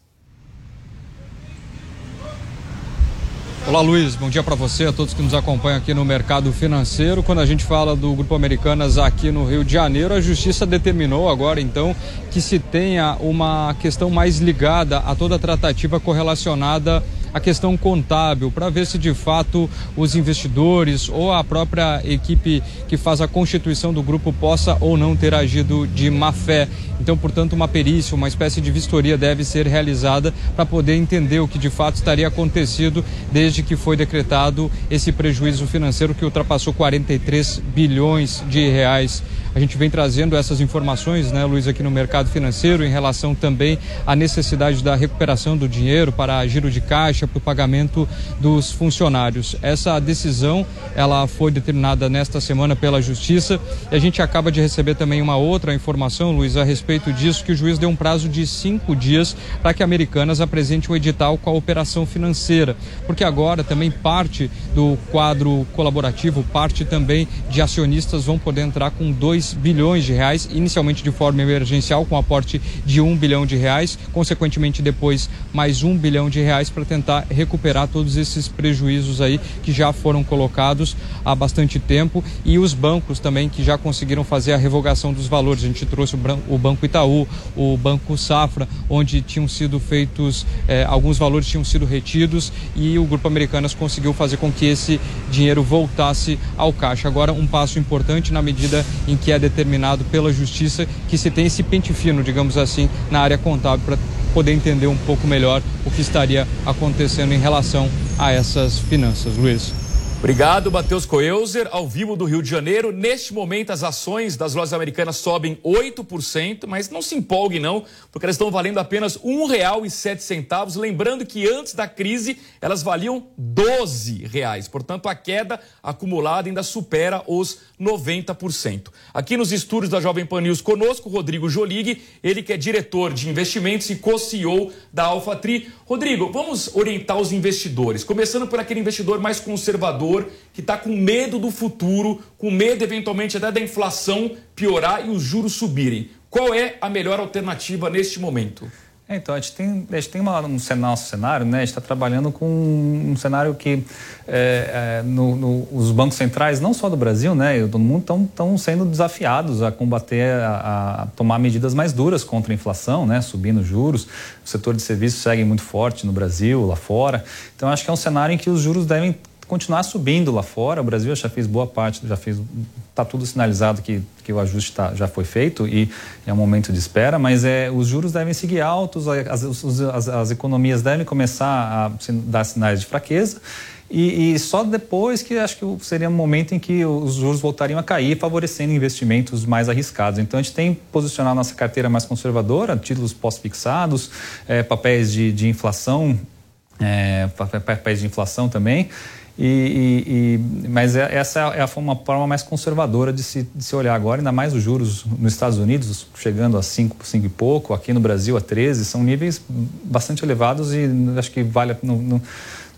Olá, Luiz. Bom dia para você, a todos que nos acompanham aqui no mercado financeiro. Quando a gente fala do Grupo Americanas aqui no Rio de Janeiro, a Justiça determinou agora, então, que se tenha uma questão mais ligada a toda a tratativa correlacionada a questão contábil, para ver se de fato os investidores ou a própria equipe que faz a constituição do grupo possa ou não ter agido de má fé. Então, portanto, uma perícia, uma espécie de vistoria deve ser realizada para poder entender o que de fato estaria acontecido desde que foi decretado esse prejuízo financeiro que ultrapassou 43 bilhões de reais. A gente vem trazendo essas informações, né, Luiz, aqui no mercado financeiro, em relação também à necessidade da recuperação do dinheiro para giro de caixa, para o pagamento dos funcionários. Essa decisão, ela foi determinada nesta semana pela Justiça e a gente acaba de receber também uma outra informação, Luiz, a respeito disso, que o juiz deu um prazo de cinco dias para que a Americanas apresente o edital com a operação financeira, porque agora também parte do quadro colaborativo, parte também de acionistas vão poder entrar com dois 2 bilhões de reais, inicialmente de forma emergencial, com aporte de 1 bilhão de reais, consequentemente depois mais 1 bilhão de reais para tentar recuperar todos esses prejuízos aí que já foram colocados há bastante tempo e os bancos também que já conseguiram fazer a revogação dos valores. A gente trouxe o Banco Itaú, o Banco Safra, onde tinham sido feitos, eh, alguns valores tinham sido retidos e o Grupo Americanas conseguiu fazer com que esse dinheiro voltasse ao caixa. Agora, um passo importante na medida em que é determinado pela justiça que se tem esse pente fino, digamos assim, na área contábil para poder entender um pouco melhor o que estaria acontecendo em relação a essas finanças. Luiz. Obrigado, Matheus Coelzer, ao vivo do Rio de Janeiro. Neste momento, as ações das lojas americanas sobem 8%, mas não se empolguem não, porque elas estão valendo apenas R$ 1,07. Lembrando que antes da crise, elas valiam 12 reais. Portanto, a queda acumulada ainda supera os 90%. Aqui nos estúdios da Jovem Pan News, conosco, Rodrigo Jolig, ele que é diretor de investimentos e co-CEO da AlphaTri. Rodrigo, vamos orientar os investidores, começando por aquele investidor mais conservador, que está com medo do futuro, com medo eventualmente até da inflação piorar e os juros subirem. Qual é a melhor alternativa neste momento? É, então, a gente tem, a gente tem uma, um nosso cenário, né? A gente está trabalhando com um cenário que é, é, no, no, os bancos centrais, não só do Brasil, né? E do mundo, estão sendo desafiados a combater, a, a, tomar medidas mais duras contra a inflação, né? Subindo juros. O setor de serviços segue muito forte no Brasil, lá fora. Então, acho que é um cenário em que os juros devem continuar subindo lá fora. O Brasil já fez boa parte, já fez, está tudo sinalizado que, que o ajuste tá, já foi feito e é um momento de espera, mas é, os juros devem seguir altos, as, as, as economias devem começar a dar sinais de fraqueza. E, e, só depois que acho que seria um momento em que os juros voltariam a cair, favorecendo investimentos mais arriscados. Então a gente tem posicionado nossa carteira mais conservadora, títulos pós-fixados, é, papéis de, de inflação, é, papéis de inflação também. E, e, e, mas é, essa é a, uma forma mais conservadora de se, de se olhar agora, ainda mais os juros nos Estados Unidos chegando a 5, 5 e pouco, aqui no Brasil a 13, são níveis bastante elevados e acho que vale, não, não,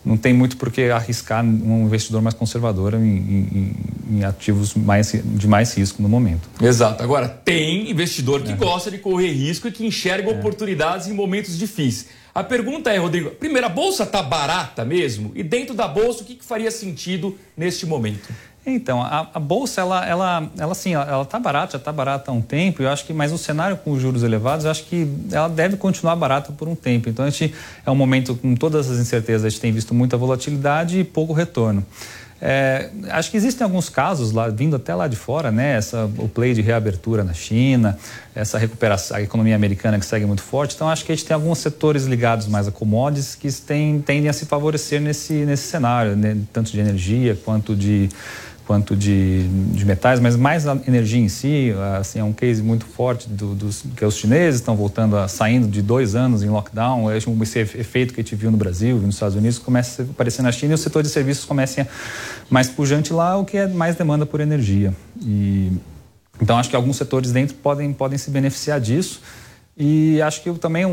não tem muito por que arriscar um investidor mais conservador em, em, em, ativos mais, de mais risco no momento. Exato. Agora, tem investidor que é. gosta de correr risco e que enxerga é. oportunidades em momentos difíceis. A pergunta é, Rodrigo, primeiro, a bolsa está barata mesmo? E dentro da bolsa, o que, que faria sentido neste momento? Então, a, a, bolsa, ela, ela, ela sim, ela está barata, já está barata há um tempo, eu acho que, mas o cenário com os juros elevados, eu acho que ela deve continuar barata por um tempo. Então, a gente é um momento com todas as incertezas, a gente tem visto muita volatilidade e pouco retorno. É, acho que existem alguns casos lá, vindo até lá de fora, né? Essa, o play de reabertura na China, essa recuperação, a economia americana que segue muito forte. Então, acho que a gente tem alguns setores ligados mais a commodities que tem, tendem a se favorecer nesse, nesse cenário, né? tanto de energia quanto de quanto de, de metais, mas mais a energia em si, assim, é um case muito forte do, dos que os chineses estão voltando a saindo de dois anos em lockdown, esse efeito que a gente viu no Brasil, nos Estados Unidos, começa a aparecer na China e o setor de serviços começa a mais pujante lá, o que é mais demanda por energia. E, então acho que alguns setores dentro podem, podem se beneficiar disso. E acho que também um,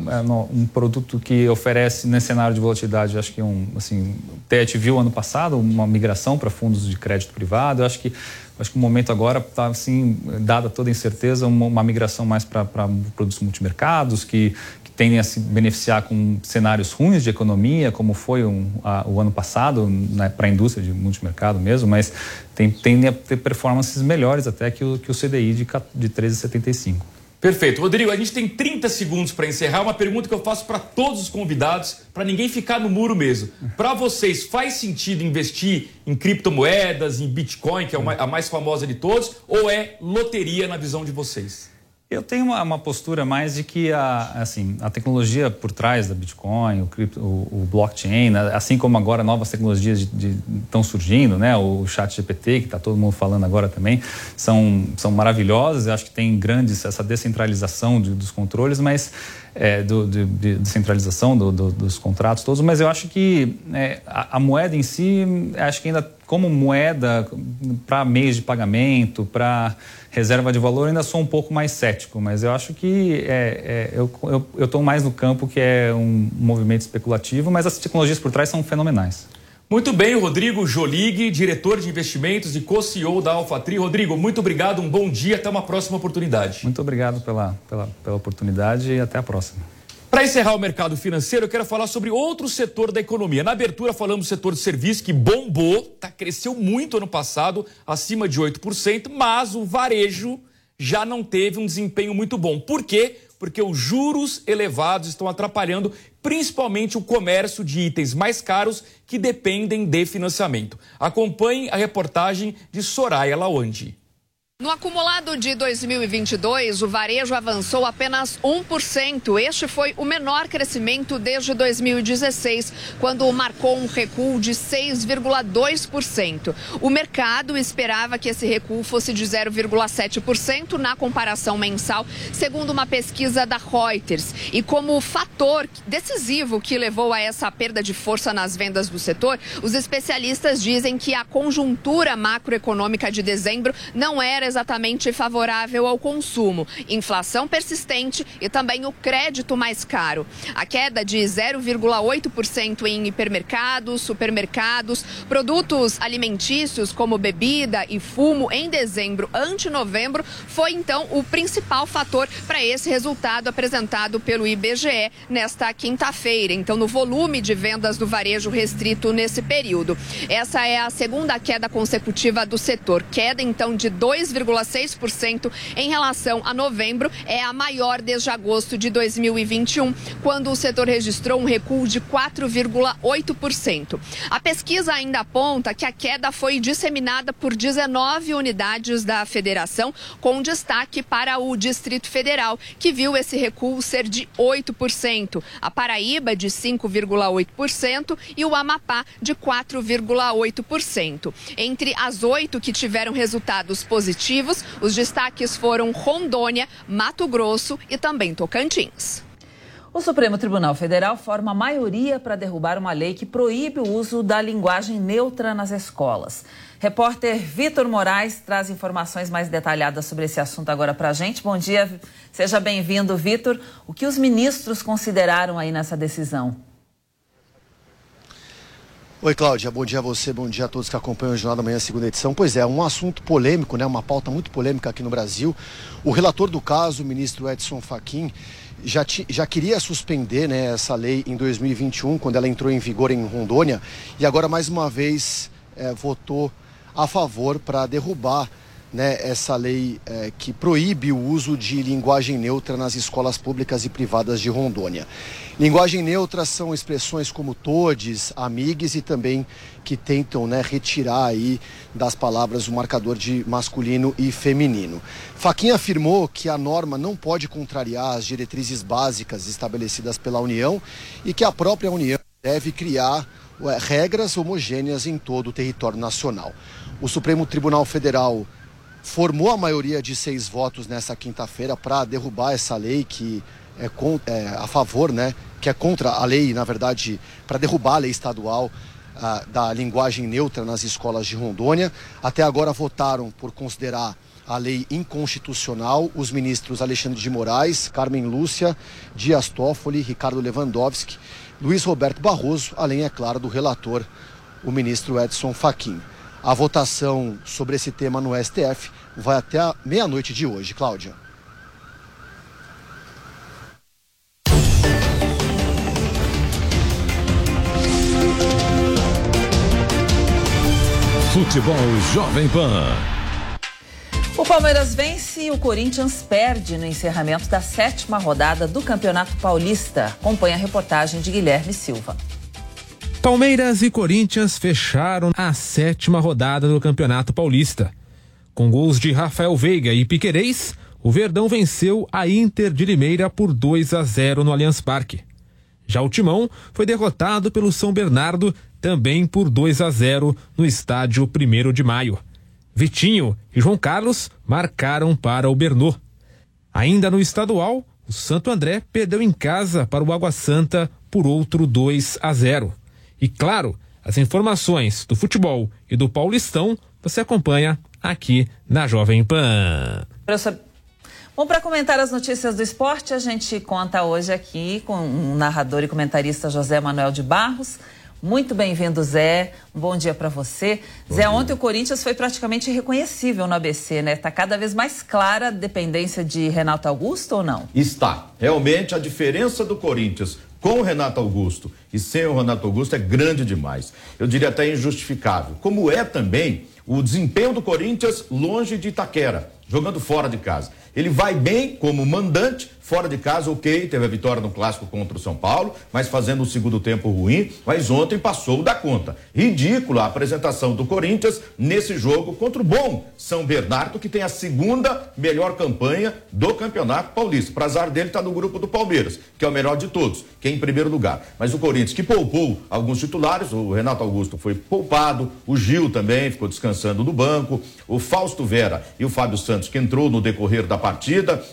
um, é, um, produto que oferece nesse cenário de volatilidade, acho que um assim, a gente viu ano passado uma migração para fundos de crédito privado. Eu acho que acho que o momento agora está assim, dada toda a incerteza, uma, uma migração mais para produtos multimercados que tendem a se beneficiar com cenários ruins de economia, como foi um, a, o ano passado, né, para a indústria de multimercado mesmo, mas tem, tendem a ter performances melhores até que o, que o CDI de, de 13,75. Perfeito. Rodrigo, a gente tem 30 segundos para encerrar. Uma pergunta que eu faço para todos os convidados, para ninguém ficar no muro mesmo. Para vocês, faz sentido investir em criptomoedas, em Bitcoin, que é a mais famosa de todos, ou é loteria na visão de vocês? Eu tenho uma, uma, postura mais de que a, assim, a tecnologia por trás da Bitcoin, o, cripto, o, o blockchain, né, assim como agora novas tecnologias estão surgindo, né, o chat GPT, que está todo mundo falando agora também, são, são maravilhosas. Eu acho que tem grandes, essa descentralização de, dos controles, mas é, do, de, de descentralização do, do, dos contratos todos, mas eu acho que é, a, a, moeda em si, acho que ainda como moeda para meios de pagamento, para reserva de valor, ainda sou um pouco mais cético, mas eu acho que é, é eu estou mais no campo que é um movimento especulativo, mas as tecnologias por trás são fenomenais. Muito bem, Rodrigo Jolig, diretor de investimentos e co-CEO da AlphaTri. Rodrigo, muito obrigado, um bom dia, até uma próxima oportunidade. Muito obrigado pela, pela, pela oportunidade e até a próxima. Para encerrar o mercado financeiro, eu quero falar sobre outro setor da economia. Na abertura falamos do setor de serviços que bombou, tá, cresceu muito ano passado, acima de 8%, mas o varejo já não teve um desempenho muito bom. Por quê? Porque os juros elevados estão atrapalhando principalmente o comércio de itens mais caros que dependem de financiamento. Acompanhe a reportagem de Soraya Lawandi. No acumulado de 2022, o varejo avançou apenas 1%. Este foi o menor crescimento desde 2016, quando marcou um recuo de 6,2%. O mercado esperava que esse recuo fosse de 0,7% na comparação mensal, segundo uma pesquisa da Reuters. E como fator decisivo que levou a essa perda de força nas vendas do setor, os especialistas dizem que a conjuntura macroeconômica de dezembro não era exatamente favorável ao consumo, inflação persistente e também o crédito mais caro. A queda de 0,8% em hipermercados, supermercados, produtos alimentícios como bebida e fumo em dezembro ante novembro foi então o principal fator para esse resultado apresentado pelo IBGE nesta quinta-feira. Então, no volume de vendas do varejo restrito nesse período. Essa é a segunda queda consecutiva do setor, queda então de 2, 2,6% em relação a novembro, é a maior desde agosto de 2021, quando o setor registrou um recuo de 4,8%. A pesquisa ainda aponta que a queda foi disseminada por 19 unidades da federação, com destaque para o Distrito Federal, que viu esse recuo ser de 8%, a Paraíba de 5,8% e o Amapá de 4,8%. Entre as oito que tiveram resultados positivos, os destaques foram Rondônia, Mato Grosso e também Tocantins. O Supremo Tribunal Federal forma maioria para derrubar uma lei que proíbe o uso da linguagem neutra nas escolas. Repórter Vitor Moraes traz informações mais detalhadas sobre esse assunto agora para a gente. Bom dia, seja bem-vindo, Vitor. O que os ministros consideraram aí nessa decisão? Oi, Cláudia. Bom dia a você, bom dia a todos que acompanham o Jornal da Manhã, segunda edição. Pois é, um assunto polêmico, né? uma pauta muito polêmica aqui no Brasil. O relator do caso, o ministro Edson Fachin, já, ti, já queria suspender né, essa lei em 2021, quando ela entrou em vigor em Rondônia, e agora mais uma vez é, votou a favor para derrubar né, essa lei é, que proíbe o uso de linguagem neutra nas escolas públicas e privadas de Rondônia. Linguagem neutra são expressões como todes, amigues e também que tentam né, retirar aí das palavras o marcador de masculino e feminino. Faquinha afirmou que a norma não pode contrariar as diretrizes básicas estabelecidas pela União e que a própria União deve criar regras homogêneas em todo o território nacional. O Supremo Tribunal Federal formou a maioria de seis votos nessa quinta-feira para derrubar essa lei que é, com, é, a favor, né, que é contra a lei, na verdade, para derrubar a lei estadual a, da linguagem neutra nas escolas de Rondônia. Até agora votaram por considerar a lei inconstitucional os ministros Alexandre de Moraes, Carmen Lúcia, Dias Toffoli, Ricardo Lewandowski, Luiz Roberto Barroso, além, é claro, do relator, o ministro Edson Fachin. A votação sobre esse tema no STF vai até a meia-noite de hoje, Cláudia. Futebol Jovem Pan. O Palmeiras vence e o Corinthians perde no encerramento da sétima rodada do Campeonato Paulista. Acompanhe a reportagem de Guilherme Silva. Palmeiras e Corinthians fecharam a sétima rodada do Campeonato Paulista. Com gols de Rafael Veiga e Piquerez, o Verdão venceu a Inter de Limeira por 2 a 0 no Allianz Parque. Já o Timão foi derrotado pelo São Bernardo também por 2 a 0 no estádio 1 de Maio. Vitinho e João Carlos marcaram para o Bernô. Ainda no estadual, o Santo André perdeu em casa para o Água Santa por outro 2 a 0. E claro, as informações do futebol e do Paulistão você acompanha aqui na Jovem Pan. Bom, para comentar as notícias do esporte, a gente conta hoje aqui com o narrador e comentarista José Manuel de Barros. Muito bem-vindo, Zé. Um bom dia para você. Bom Zé, dia. ontem o Corinthians foi praticamente irreconhecível no ABC, né? Está cada vez mais clara a dependência de Renato Augusto ou não? Está. Realmente a diferença do Corinthians com o Renato Augusto e sem o Renato Augusto é grande demais. Eu diria até injustificável. Como é também o desempenho do Corinthians longe de Itaquera, jogando fora de casa. Ele vai bem como mandante, Fora de casa, ok, teve a vitória no clássico contra o São Paulo, mas fazendo um segundo tempo ruim, mas ontem passou da conta. Ridícula a apresentação do Corinthians nesse jogo contra o bom São Bernardo, que tem a segunda melhor campanha do Campeonato Paulista. Para azar dele, está no grupo do Palmeiras, que é o melhor de todos, que é em primeiro lugar. Mas o Corinthians, que poupou alguns titulares, o Renato Augusto foi poupado, o Gil também ficou descansando no banco, o Fausto Vera e o Fábio Santos, que entrou no decorrer da partida.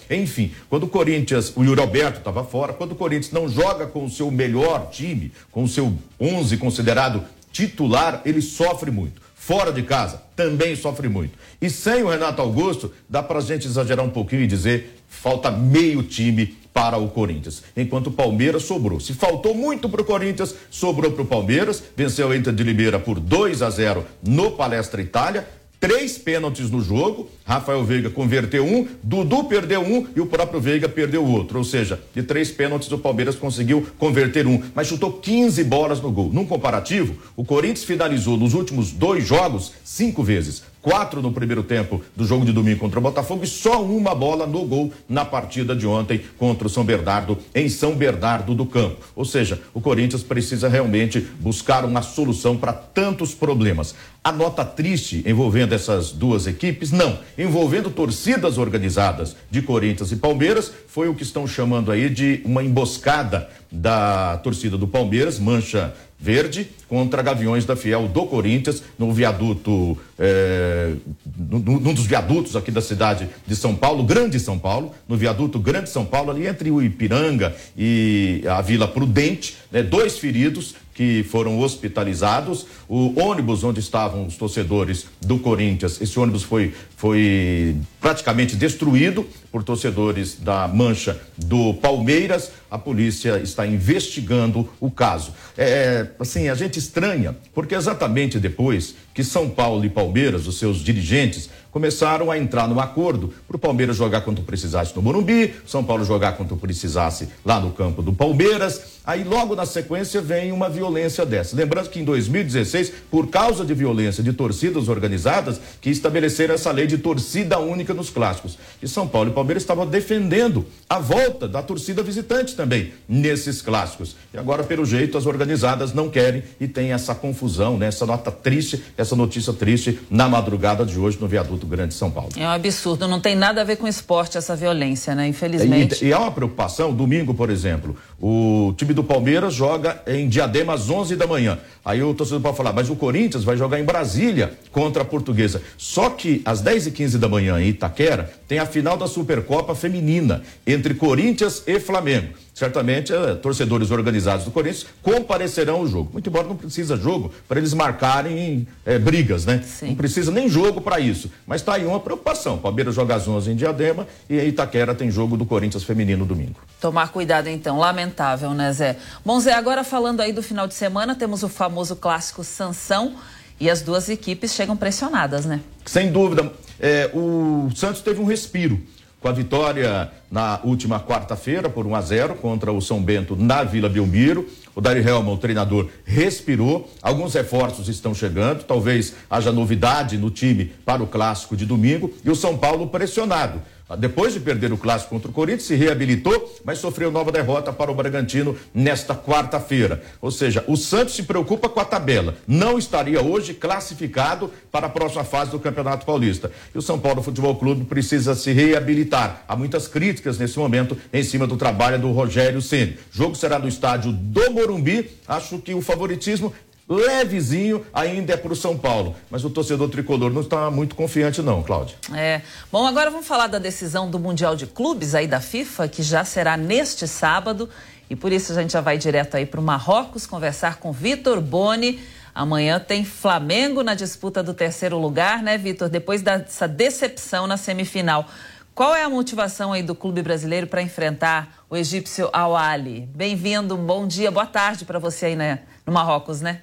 Enfim, quando o Corinthians o Yuri Alberto estava fora. Quando o Corinthians não joga com o seu melhor time, com o seu 11 considerado titular, ele sofre muito. Fora de casa, também sofre muito. E sem o Renato Augusto, dá para a gente exagerar um pouquinho e dizer falta meio time para o Corinthians, enquanto o Palmeiras sobrou. Se faltou muito para o Corinthians, sobrou para o Palmeiras, venceu a Inter de Limeira por 2 a 0 no Palestra Itália, três pênaltis no jogo. Rafael Veiga converteu um, Dudu perdeu um e o próprio Veiga perdeu o outro. Ou seja, de três pênaltis o Palmeiras conseguiu converter um, mas chutou 15 bolas no gol. Num comparativo, o Corinthians finalizou nos últimos dois jogos cinco vezes quatro no primeiro tempo do jogo de domingo contra o Botafogo e só uma bola no gol na partida de ontem contra o São Bernardo, em São Bernardo do Campo. Ou seja, o Corinthians precisa realmente buscar uma solução para tantos problemas. A nota triste envolvendo essas duas equipes, não. Envolvendo torcidas organizadas de Corinthians e Palmeiras, foi o que estão chamando aí de uma emboscada da torcida do Palmeiras, Mancha Verde, contra Gaviões da Fiel do Corinthians, no viaduto, é, num dos viadutos aqui da cidade de São Paulo, Grande São Paulo, no viaduto Grande São Paulo, ali entre o Ipiranga e a Vila Prudente, né, dois feridos que foram hospitalizados. O ônibus onde estavam os torcedores do Corinthians, esse ônibus foi, foi praticamente destruído por torcedores da Mancha do Palmeiras. A polícia está investigando o caso. É, assim, a gente estranha, porque exatamente depois que São Paulo e Palmeiras, os seus dirigentes, começaram a entrar no acordo para o Palmeiras jogar quando precisasse no Morumbi, São Paulo jogar quando precisasse lá no campo do Palmeiras. Aí logo na sequência vem uma violência dessa. Lembrando que em 2016, por causa de violência de torcidas organizadas, que estabeleceram essa lei de torcida única nos clássicos. E São Paulo e Palmeiras estavam defendendo a volta da torcida visitante também nesses clássicos. E agora, pelo jeito, as organizadas não querem e tem essa confusão, né? essa nota triste, essa notícia triste na madrugada de hoje no viaduto Grande São Paulo. É um absurdo, não tem nada a ver com esporte essa violência, né? Infelizmente. E, e há uma preocupação, domingo, por exemplo, o time do Palmeiras joga em Diadema às 11 da manhã. Aí o torcedor pode falar, mas o Corinthians vai jogar em Brasília contra a Portuguesa. Só que às 10 e 15 da manhã em Itaquera tem a final da Supercopa Feminina entre Corinthians e Flamengo certamente é, torcedores organizados do Corinthians comparecerão ao jogo. Muito embora não precisa jogo para eles marcarem é, brigas, né? Sim. Não precisa nem jogo para isso. Mas está aí uma preocupação. Palmeiras joga às 11 em Diadema e em Itaquera tem jogo do Corinthians feminino domingo. Tomar cuidado então, lamentável, né, Zé? Bom, Zé, agora falando aí do final de semana, temos o famoso clássico Sansão e as duas equipes chegam pressionadas, né? Sem dúvida. É, o Santos teve um respiro com a vitória na última quarta-feira por 1 a 0 contra o São Bento na Vila Belmiro. O Dari Helman, o treinador, respirou. Alguns reforços estão chegando. Talvez haja novidade no time para o clássico de domingo. E o São Paulo pressionado. Depois de perder o clássico contra o Corinthians, se reabilitou, mas sofreu nova derrota para o Bragantino nesta quarta-feira. Ou seja, o Santos se preocupa com a tabela. Não estaria hoje classificado para a próxima fase do Campeonato Paulista. E o São Paulo Futebol Clube precisa se reabilitar. Há muitas críticas nesse momento em cima do trabalho do Rogério Ceni. O jogo será no estádio do Morumbi. Acho que o favoritismo levezinho ainda é para o São Paulo. Mas o torcedor tricolor não está muito confiante, não, Cláudia. É. Bom, agora vamos falar da decisão do Mundial de Clubes aí da FIFA, que já será neste sábado. E por isso a gente já vai direto aí para o Marrocos conversar com Vitor Boni. Amanhã tem Flamengo na disputa do terceiro lugar, né, Vitor? Depois dessa decepção na semifinal. Qual é a motivação aí do clube brasileiro para enfrentar o egípcio Al Ali? Bem-vindo, bom dia, boa tarde para você aí né, no Marrocos, né?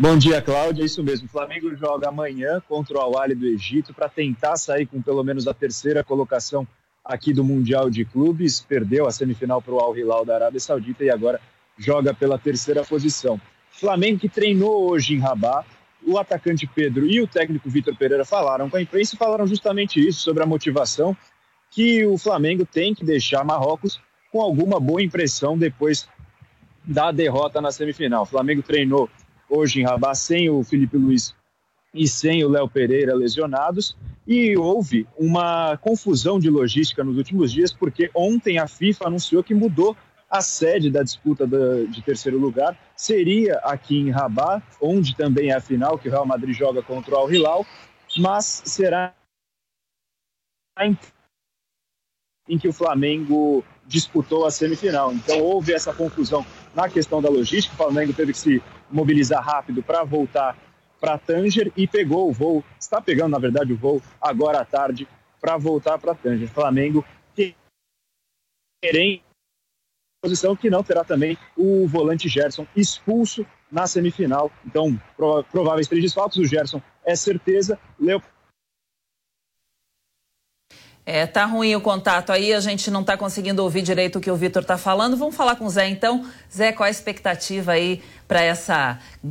Bom dia, Cláudia. Isso mesmo. O Flamengo joga amanhã contra o Al do Egito para tentar sair com pelo menos a terceira colocação aqui do Mundial de Clubes. Perdeu a semifinal para o Al Hilal da Arábia Saudita e agora joga pela terceira posição. Flamengo que treinou hoje em Rabat. O atacante Pedro e o técnico Vitor Pereira falaram com a imprensa e falaram justamente isso sobre a motivação que o Flamengo tem que deixar Marrocos com alguma boa impressão depois da derrota na semifinal. O Flamengo treinou hoje em Rabat sem o Felipe Luiz e sem o Léo Pereira lesionados. E houve uma confusão de logística nos últimos dias, porque ontem a FIFA anunciou que mudou a sede da disputa de terceiro lugar. Seria aqui em Rabat, onde também é a final, que o Real Madrid joga contra o Al Hilal, mas será em, que o Flamengo disputou a semifinal. Então houve essa confusão na questão da logística. O Flamengo teve que se mobilizar rápido para voltar para Tanger e pegou o voo, está pegando na verdade o voo agora à tarde para voltar para Tanger. Flamengo querem posição que não terá também o volante Gerson expulso na semifinal. Então, prováveis três desfalques, o Gerson é certeza, Leo é, tá ruim o contato aí, a gente não está conseguindo ouvir direito o que o Vitor está falando. Vamos falar com o Zé então. Zé, qual a expectativa aí para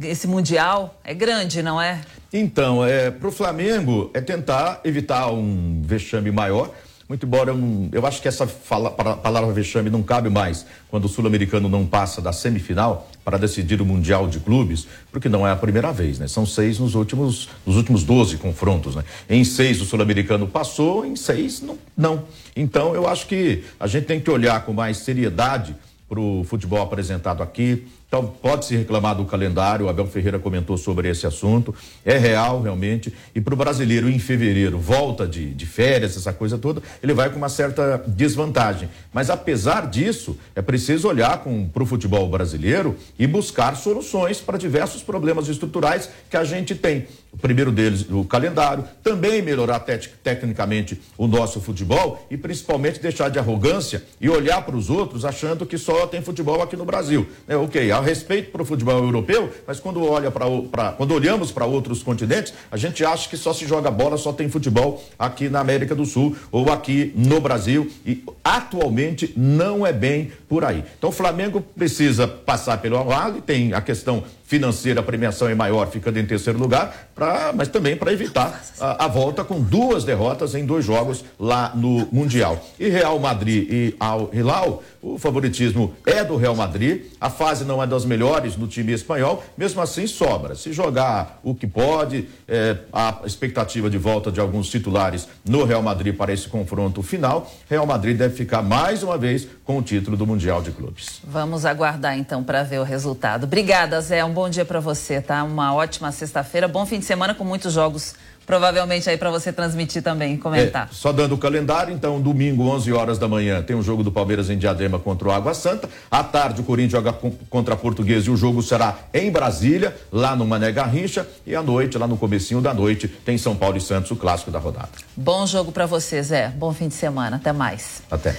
esse Mundial? É grande, não é? Então, é, para o Flamengo é tentar evitar um vexame maior muito embora eu, eu acho que essa fala, palavra vexame não cabe mais quando o sul-americano não passa da semifinal para decidir o Mundial de Clubes, porque não é a primeira vez, né? São seis nos últimos, nos últimos 12 confrontos, né? Em seis o sul-americano passou, em seis não, não. Então eu acho que a gente tem que olhar com mais seriedade para o futebol apresentado aqui, então, pode-se reclamar do calendário, o Abel Ferreira comentou sobre esse assunto, é real realmente. E para o brasileiro, em fevereiro, volta de, de férias, essa coisa toda, ele vai com uma certa desvantagem. Mas apesar disso, é preciso olhar para o futebol brasileiro e buscar soluções para diversos problemas estruturais que a gente tem. O primeiro deles, o calendário, também melhorar te tecnicamente o nosso futebol e principalmente deixar de arrogância e olhar para os outros achando que só tem futebol aqui no Brasil. É, ok, há respeito para o futebol europeu, mas quando, olha pra, quando olhamos para outros continentes, a gente acha que só se joga bola, só tem futebol aqui na América do Sul ou aqui no Brasil e atualmente não é bem por aí. Então o Flamengo precisa passar pelo Al tem a questão financeira, a premiação é maior, ficando em terceiro lugar, pra, mas também para evitar a, a, volta com duas derrotas em dois jogos lá no Mundial. E Real Madrid e Al Hilal, o favoritismo é do Real Madrid, a fase não é das melhores no time espanhol, mesmo assim sobra. Se jogar o que pode, é, a expectativa de volta de alguns titulares no Real Madrid para esse confronto final, Real Madrid deve ficar mais uma vez com o título do Mundial de Clubes. Vamos aguardar então para ver o resultado. Obrigada, Zé. Um bom dia para você, tá? Uma ótima sexta-feira, bom fim de semana com muitos jogos provavelmente aí para você transmitir também e comentar. É, só dando o calendário, então, domingo, 11 horas da manhã, tem o um jogo do Palmeiras em Diadema contra o Água Santa. À tarde, o Corinthians joga contra a Portuguesa e o jogo será em Brasília, lá no Mané Garrincha. E à noite, lá no comecinho da noite, tem São Paulo e Santos, o clássico da rodada. Bom jogo para você, Zé. Bom fim de semana. Até mais. Até.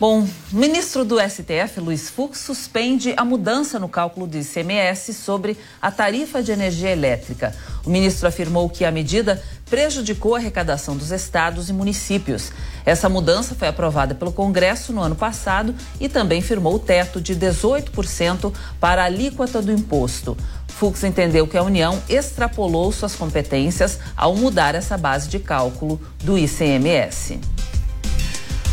Bom, ministro do STF, Luiz Fux, suspende a mudança no cálculo do ICMS sobre a tarifa de energia elétrica. O ministro afirmou que a medida prejudicou a arrecadação dos estados e municípios. Essa mudança foi aprovada pelo Congresso no ano passado e também firmou o teto de 18% para a alíquota do imposto. Fux entendeu que a União extrapolou suas competências ao mudar essa base de cálculo do ICMS.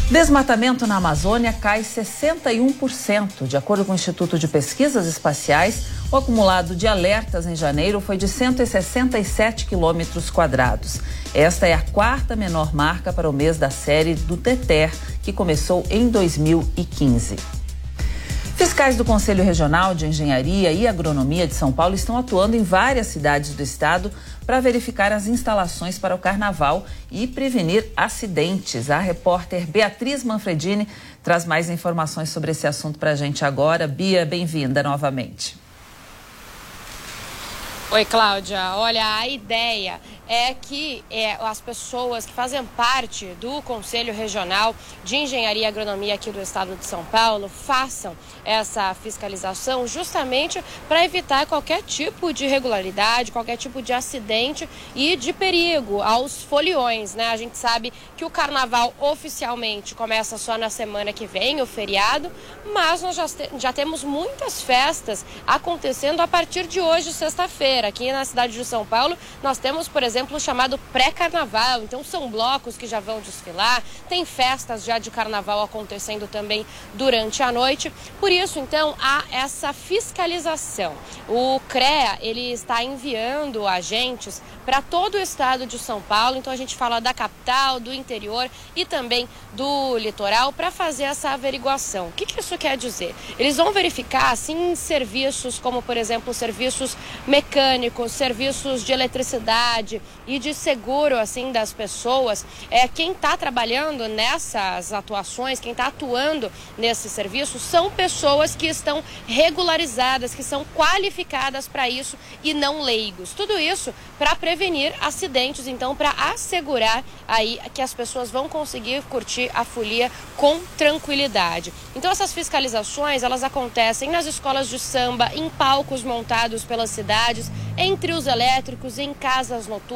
Desmatamento na Amazônia cai 61%. De acordo com o Instituto de Pesquisas Espaciais, o acumulado de alertas em janeiro foi de 167 quilômetros quadrados. Esta é a quarta menor marca para o mês da série do TETER, que começou em 2015. Fiscais do Conselho Regional de Engenharia e Agronomia de São Paulo estão atuando em várias cidades do estado para verificar as instalações para o carnaval e prevenir acidentes. A repórter Beatriz Manfredini traz mais informações sobre esse assunto para a gente agora. Bia, bem-vinda novamente. Oi, Cláudia. Olha, a ideia é que é, as pessoas que fazem parte do Conselho Regional de Engenharia e Agronomia aqui do estado de São Paulo façam essa fiscalização justamente para evitar qualquer tipo de irregularidade, qualquer tipo de acidente e de perigo aos foliões, né? A gente sabe que o carnaval oficialmente começa só na semana que vem, o feriado, mas nós já, já temos muitas festas acontecendo a partir de hoje, sexta-feira. Aqui na cidade de São Paulo, nós temos, por exemplo, exemplo, chamado pré-carnaval. Então, são blocos que já vão desfilar, tem festas já de carnaval acontecendo também durante a noite. Por isso, então, há essa fiscalização. O CREA, ele está enviando agentes para todo o estado de São Paulo. Então, a gente fala da capital, do interior e também do litoral para fazer essa averiguação. O que, que isso quer dizer? Eles vão verificar, assim, serviços como, por exemplo, serviços mecânicos, serviços de eletricidade, e de seguro assim das pessoas. É quem está trabalhando nessas atuações, quem está atuando nesse serviço são pessoas que estão regularizadas, que são qualificadas para isso e não leigos. Tudo isso para prevenir acidentes, então para assegurar aí que as pessoas vão conseguir curtir a folia com tranquilidade. Então essas fiscalizações, elas acontecem nas escolas de samba, em palcos montados pelas cidades, em trios elétricos, em casas noturnas,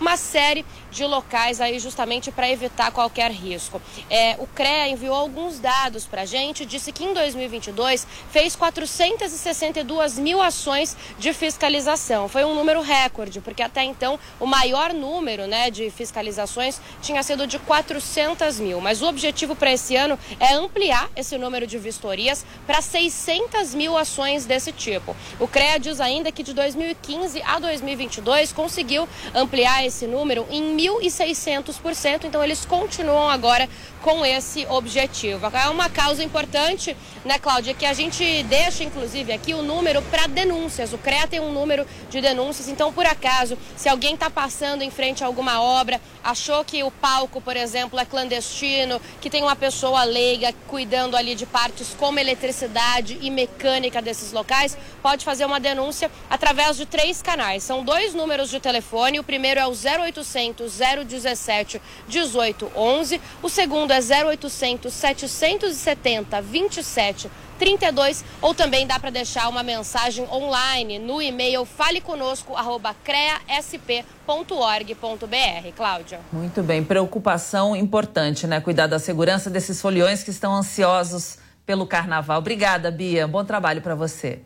uma série de locais aí justamente para evitar qualquer risco. É, o CREA enviou alguns dados para a gente, disse que em 2022 fez 462 mil ações de fiscalização. Foi um número recorde, porque até então o maior número né, de fiscalizações tinha sido de 400 mil. Mas o objetivo para esse ano é ampliar esse número de vistorias para 600 mil ações desse tipo. O CREA diz ainda que de 2015 a 2022 conseguiu ampliar esse número em 1.600%, então eles continuam agora com esse objetivo. É uma causa importante, né, Cláudia, que a gente deixa, inclusive, aqui o número para denúncias. O CREA tem um número de denúncias, então, por acaso, se alguém está passando em frente a alguma obra, achou que o palco, por exemplo, é clandestino, que tem uma pessoa leiga cuidando ali de partes como eletricidade e mecânica desses locais, pode fazer uma denúncia através de três canais. São dois números de telefone. O primeiro é o 0800 017 1811. O segundo é 0800 770 27 32 ou também dá para deixar uma mensagem online no e-mail faleconosco@creasp.org.br. Cláudia. Muito bem, preocupação importante, né? Cuidar da segurança desses foliões que estão ansiosos pelo carnaval. Obrigada, Bia. Bom trabalho para você.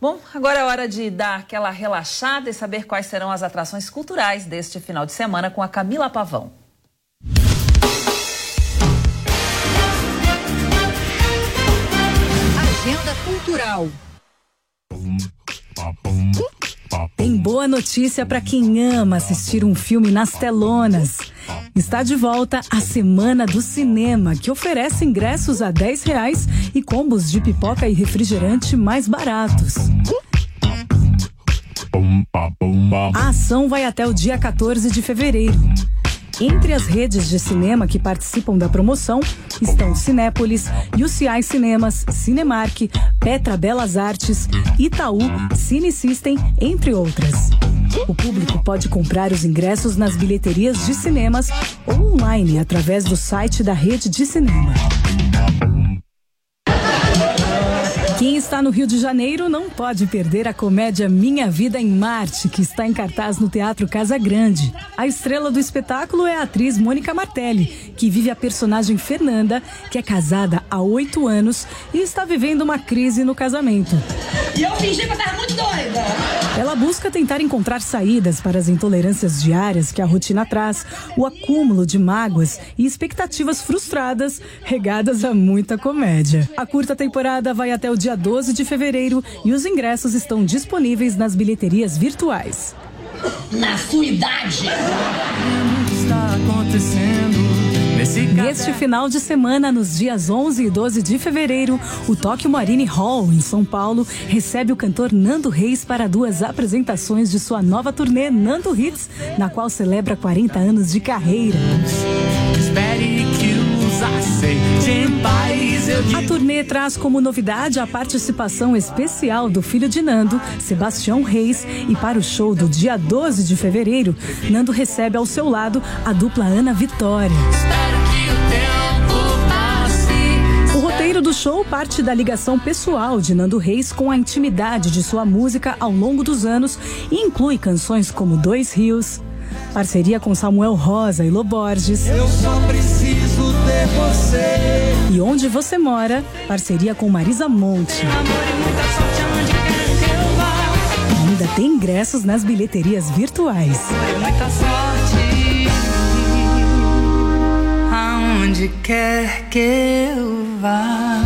Bom, agora é hora de dar aquela relaxada e saber quais serão as atrações culturais deste final de semana com a Camila Pavão. Agenda Cultural. Tem boa notícia para quem ama assistir um filme nas telonas. Está de volta a Semana do Cinema, que oferece ingressos a 10 reais e combos de pipoca e refrigerante mais baratos. A ação vai até o dia 14 de fevereiro. Entre as redes de cinema que participam da promoção estão Cinépolis, UCI Cinemas, Cinemark, Petra Belas Artes, Itaú, Cine System, entre outras. O público pode comprar os ingressos nas bilheterias de cinemas ou online através do site da rede de cinema. Está no Rio de Janeiro não pode perder a comédia Minha Vida em Marte, que está em cartaz no Teatro Casa Grande. A estrela do espetáculo é a atriz Mônica Martelli, que vive a personagem Fernanda, que é casada há oito anos e está vivendo uma crise no casamento. E eu fingi que eu tava muito doida. Ela busca tentar encontrar saídas para as intolerâncias diárias que a rotina traz, o acúmulo de mágoas e expectativas frustradas regadas a muita comédia. A curta temporada vai até o dia 12 de fevereiro e os ingressos estão disponíveis nas bilheterias virtuais. Na sua idade. Está acontecendo. Neste final de semana, nos dias 11 e 12 de fevereiro, o Tóquio Marine Hall, em São Paulo, recebe o cantor Nando Reis para duas apresentações de sua nova turnê Nando Hits, na qual celebra 40 anos de carreira. Espere A turnê traz como novidade a participação especial do filho de Nando, Sebastião Reis, e para o show do dia 12 de fevereiro, Nando recebe ao seu lado a dupla Ana Vitória. O roteiro do show parte da ligação pessoal de Nando Reis com a intimidade de sua música ao longo dos anos e inclui canções como Dois Rios, parceria com Samuel Rosa e Loborges. Eu só preciso ter você. E Onde Você Mora, parceria com Marisa Monte. Ainda tem ingressos nas bilheterias virtuais. Muita sorte. Aonde quer que eu vá.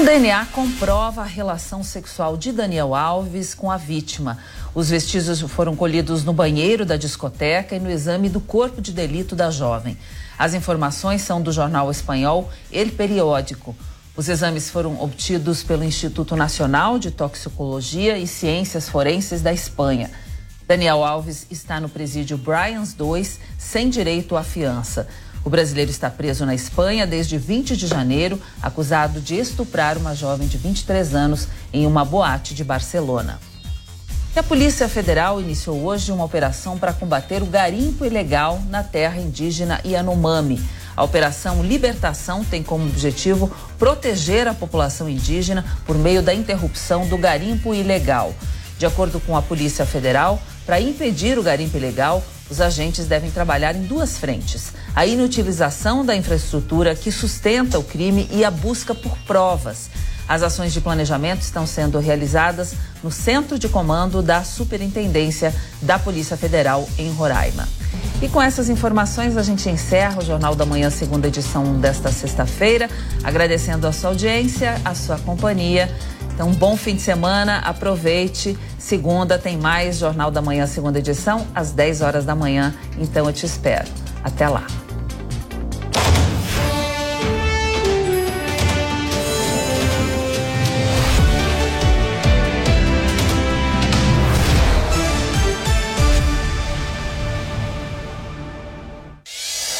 O DNA comprova a relação sexual de Daniel Alves com a vítima. Os vestígios foram colhidos no banheiro da discoteca e no exame do corpo de delito da jovem. As informações são do jornal espanhol El Periódico. Os exames foram obtidos pelo Instituto Nacional de Toxicologia e Ciências Forenses da Espanha. Daniel Alves está no presídio Bryans 2, sem direito à fiança. O brasileiro está preso na Espanha desde 20 de janeiro, acusado de estuprar uma jovem de 23 anos em uma boate de Barcelona. A Polícia Federal iniciou hoje uma operação para combater o garimpo ilegal na terra indígena Yanomami. A Operação Libertação tem como objetivo proteger a população indígena por meio da interrupção do garimpo ilegal. De acordo com a Polícia Federal, para impedir o garimpo ilegal, os agentes devem trabalhar em duas frentes: a inutilização da infraestrutura que sustenta o crime e a busca por provas. As ações de planejamento estão sendo realizadas no Centro de Comando da Superintendência da Polícia Federal em Roraima. E com essas informações a gente encerra o Jornal da Manhã, segunda edição desta sexta-feira, agradecendo a sua audiência, a sua companhia. Então, bom fim de semana, aproveite. Segunda tem mais Jornal da Manhã, segunda edição, às 10 horas da manhã. Então, eu te espero. Até lá.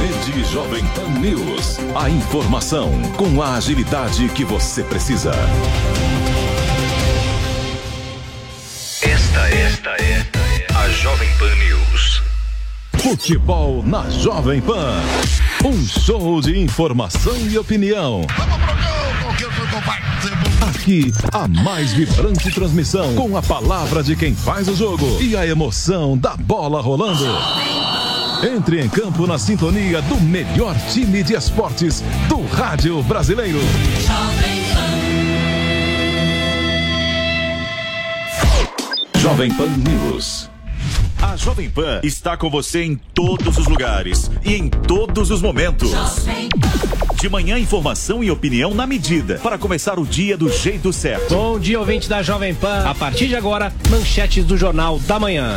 Rede Jovem Pan News. A informação com a agilidade que você precisa. Esta, esta é a Jovem Pan News. Futebol na Jovem Pan. Um show de informação e opinião. Aqui, a mais vibrante transmissão com a palavra de quem faz o jogo e a emoção da bola rolando. Entre em campo na sintonia do melhor time de esportes do rádio brasileiro. Jovem Pan News. A Jovem Pan está com você em todos os lugares e em todos os momentos. De manhã, informação e opinião na medida para começar o dia do jeito certo. Bom dia, ouvinte da Jovem Pan. A partir de agora, manchetes do Jornal da Manhã.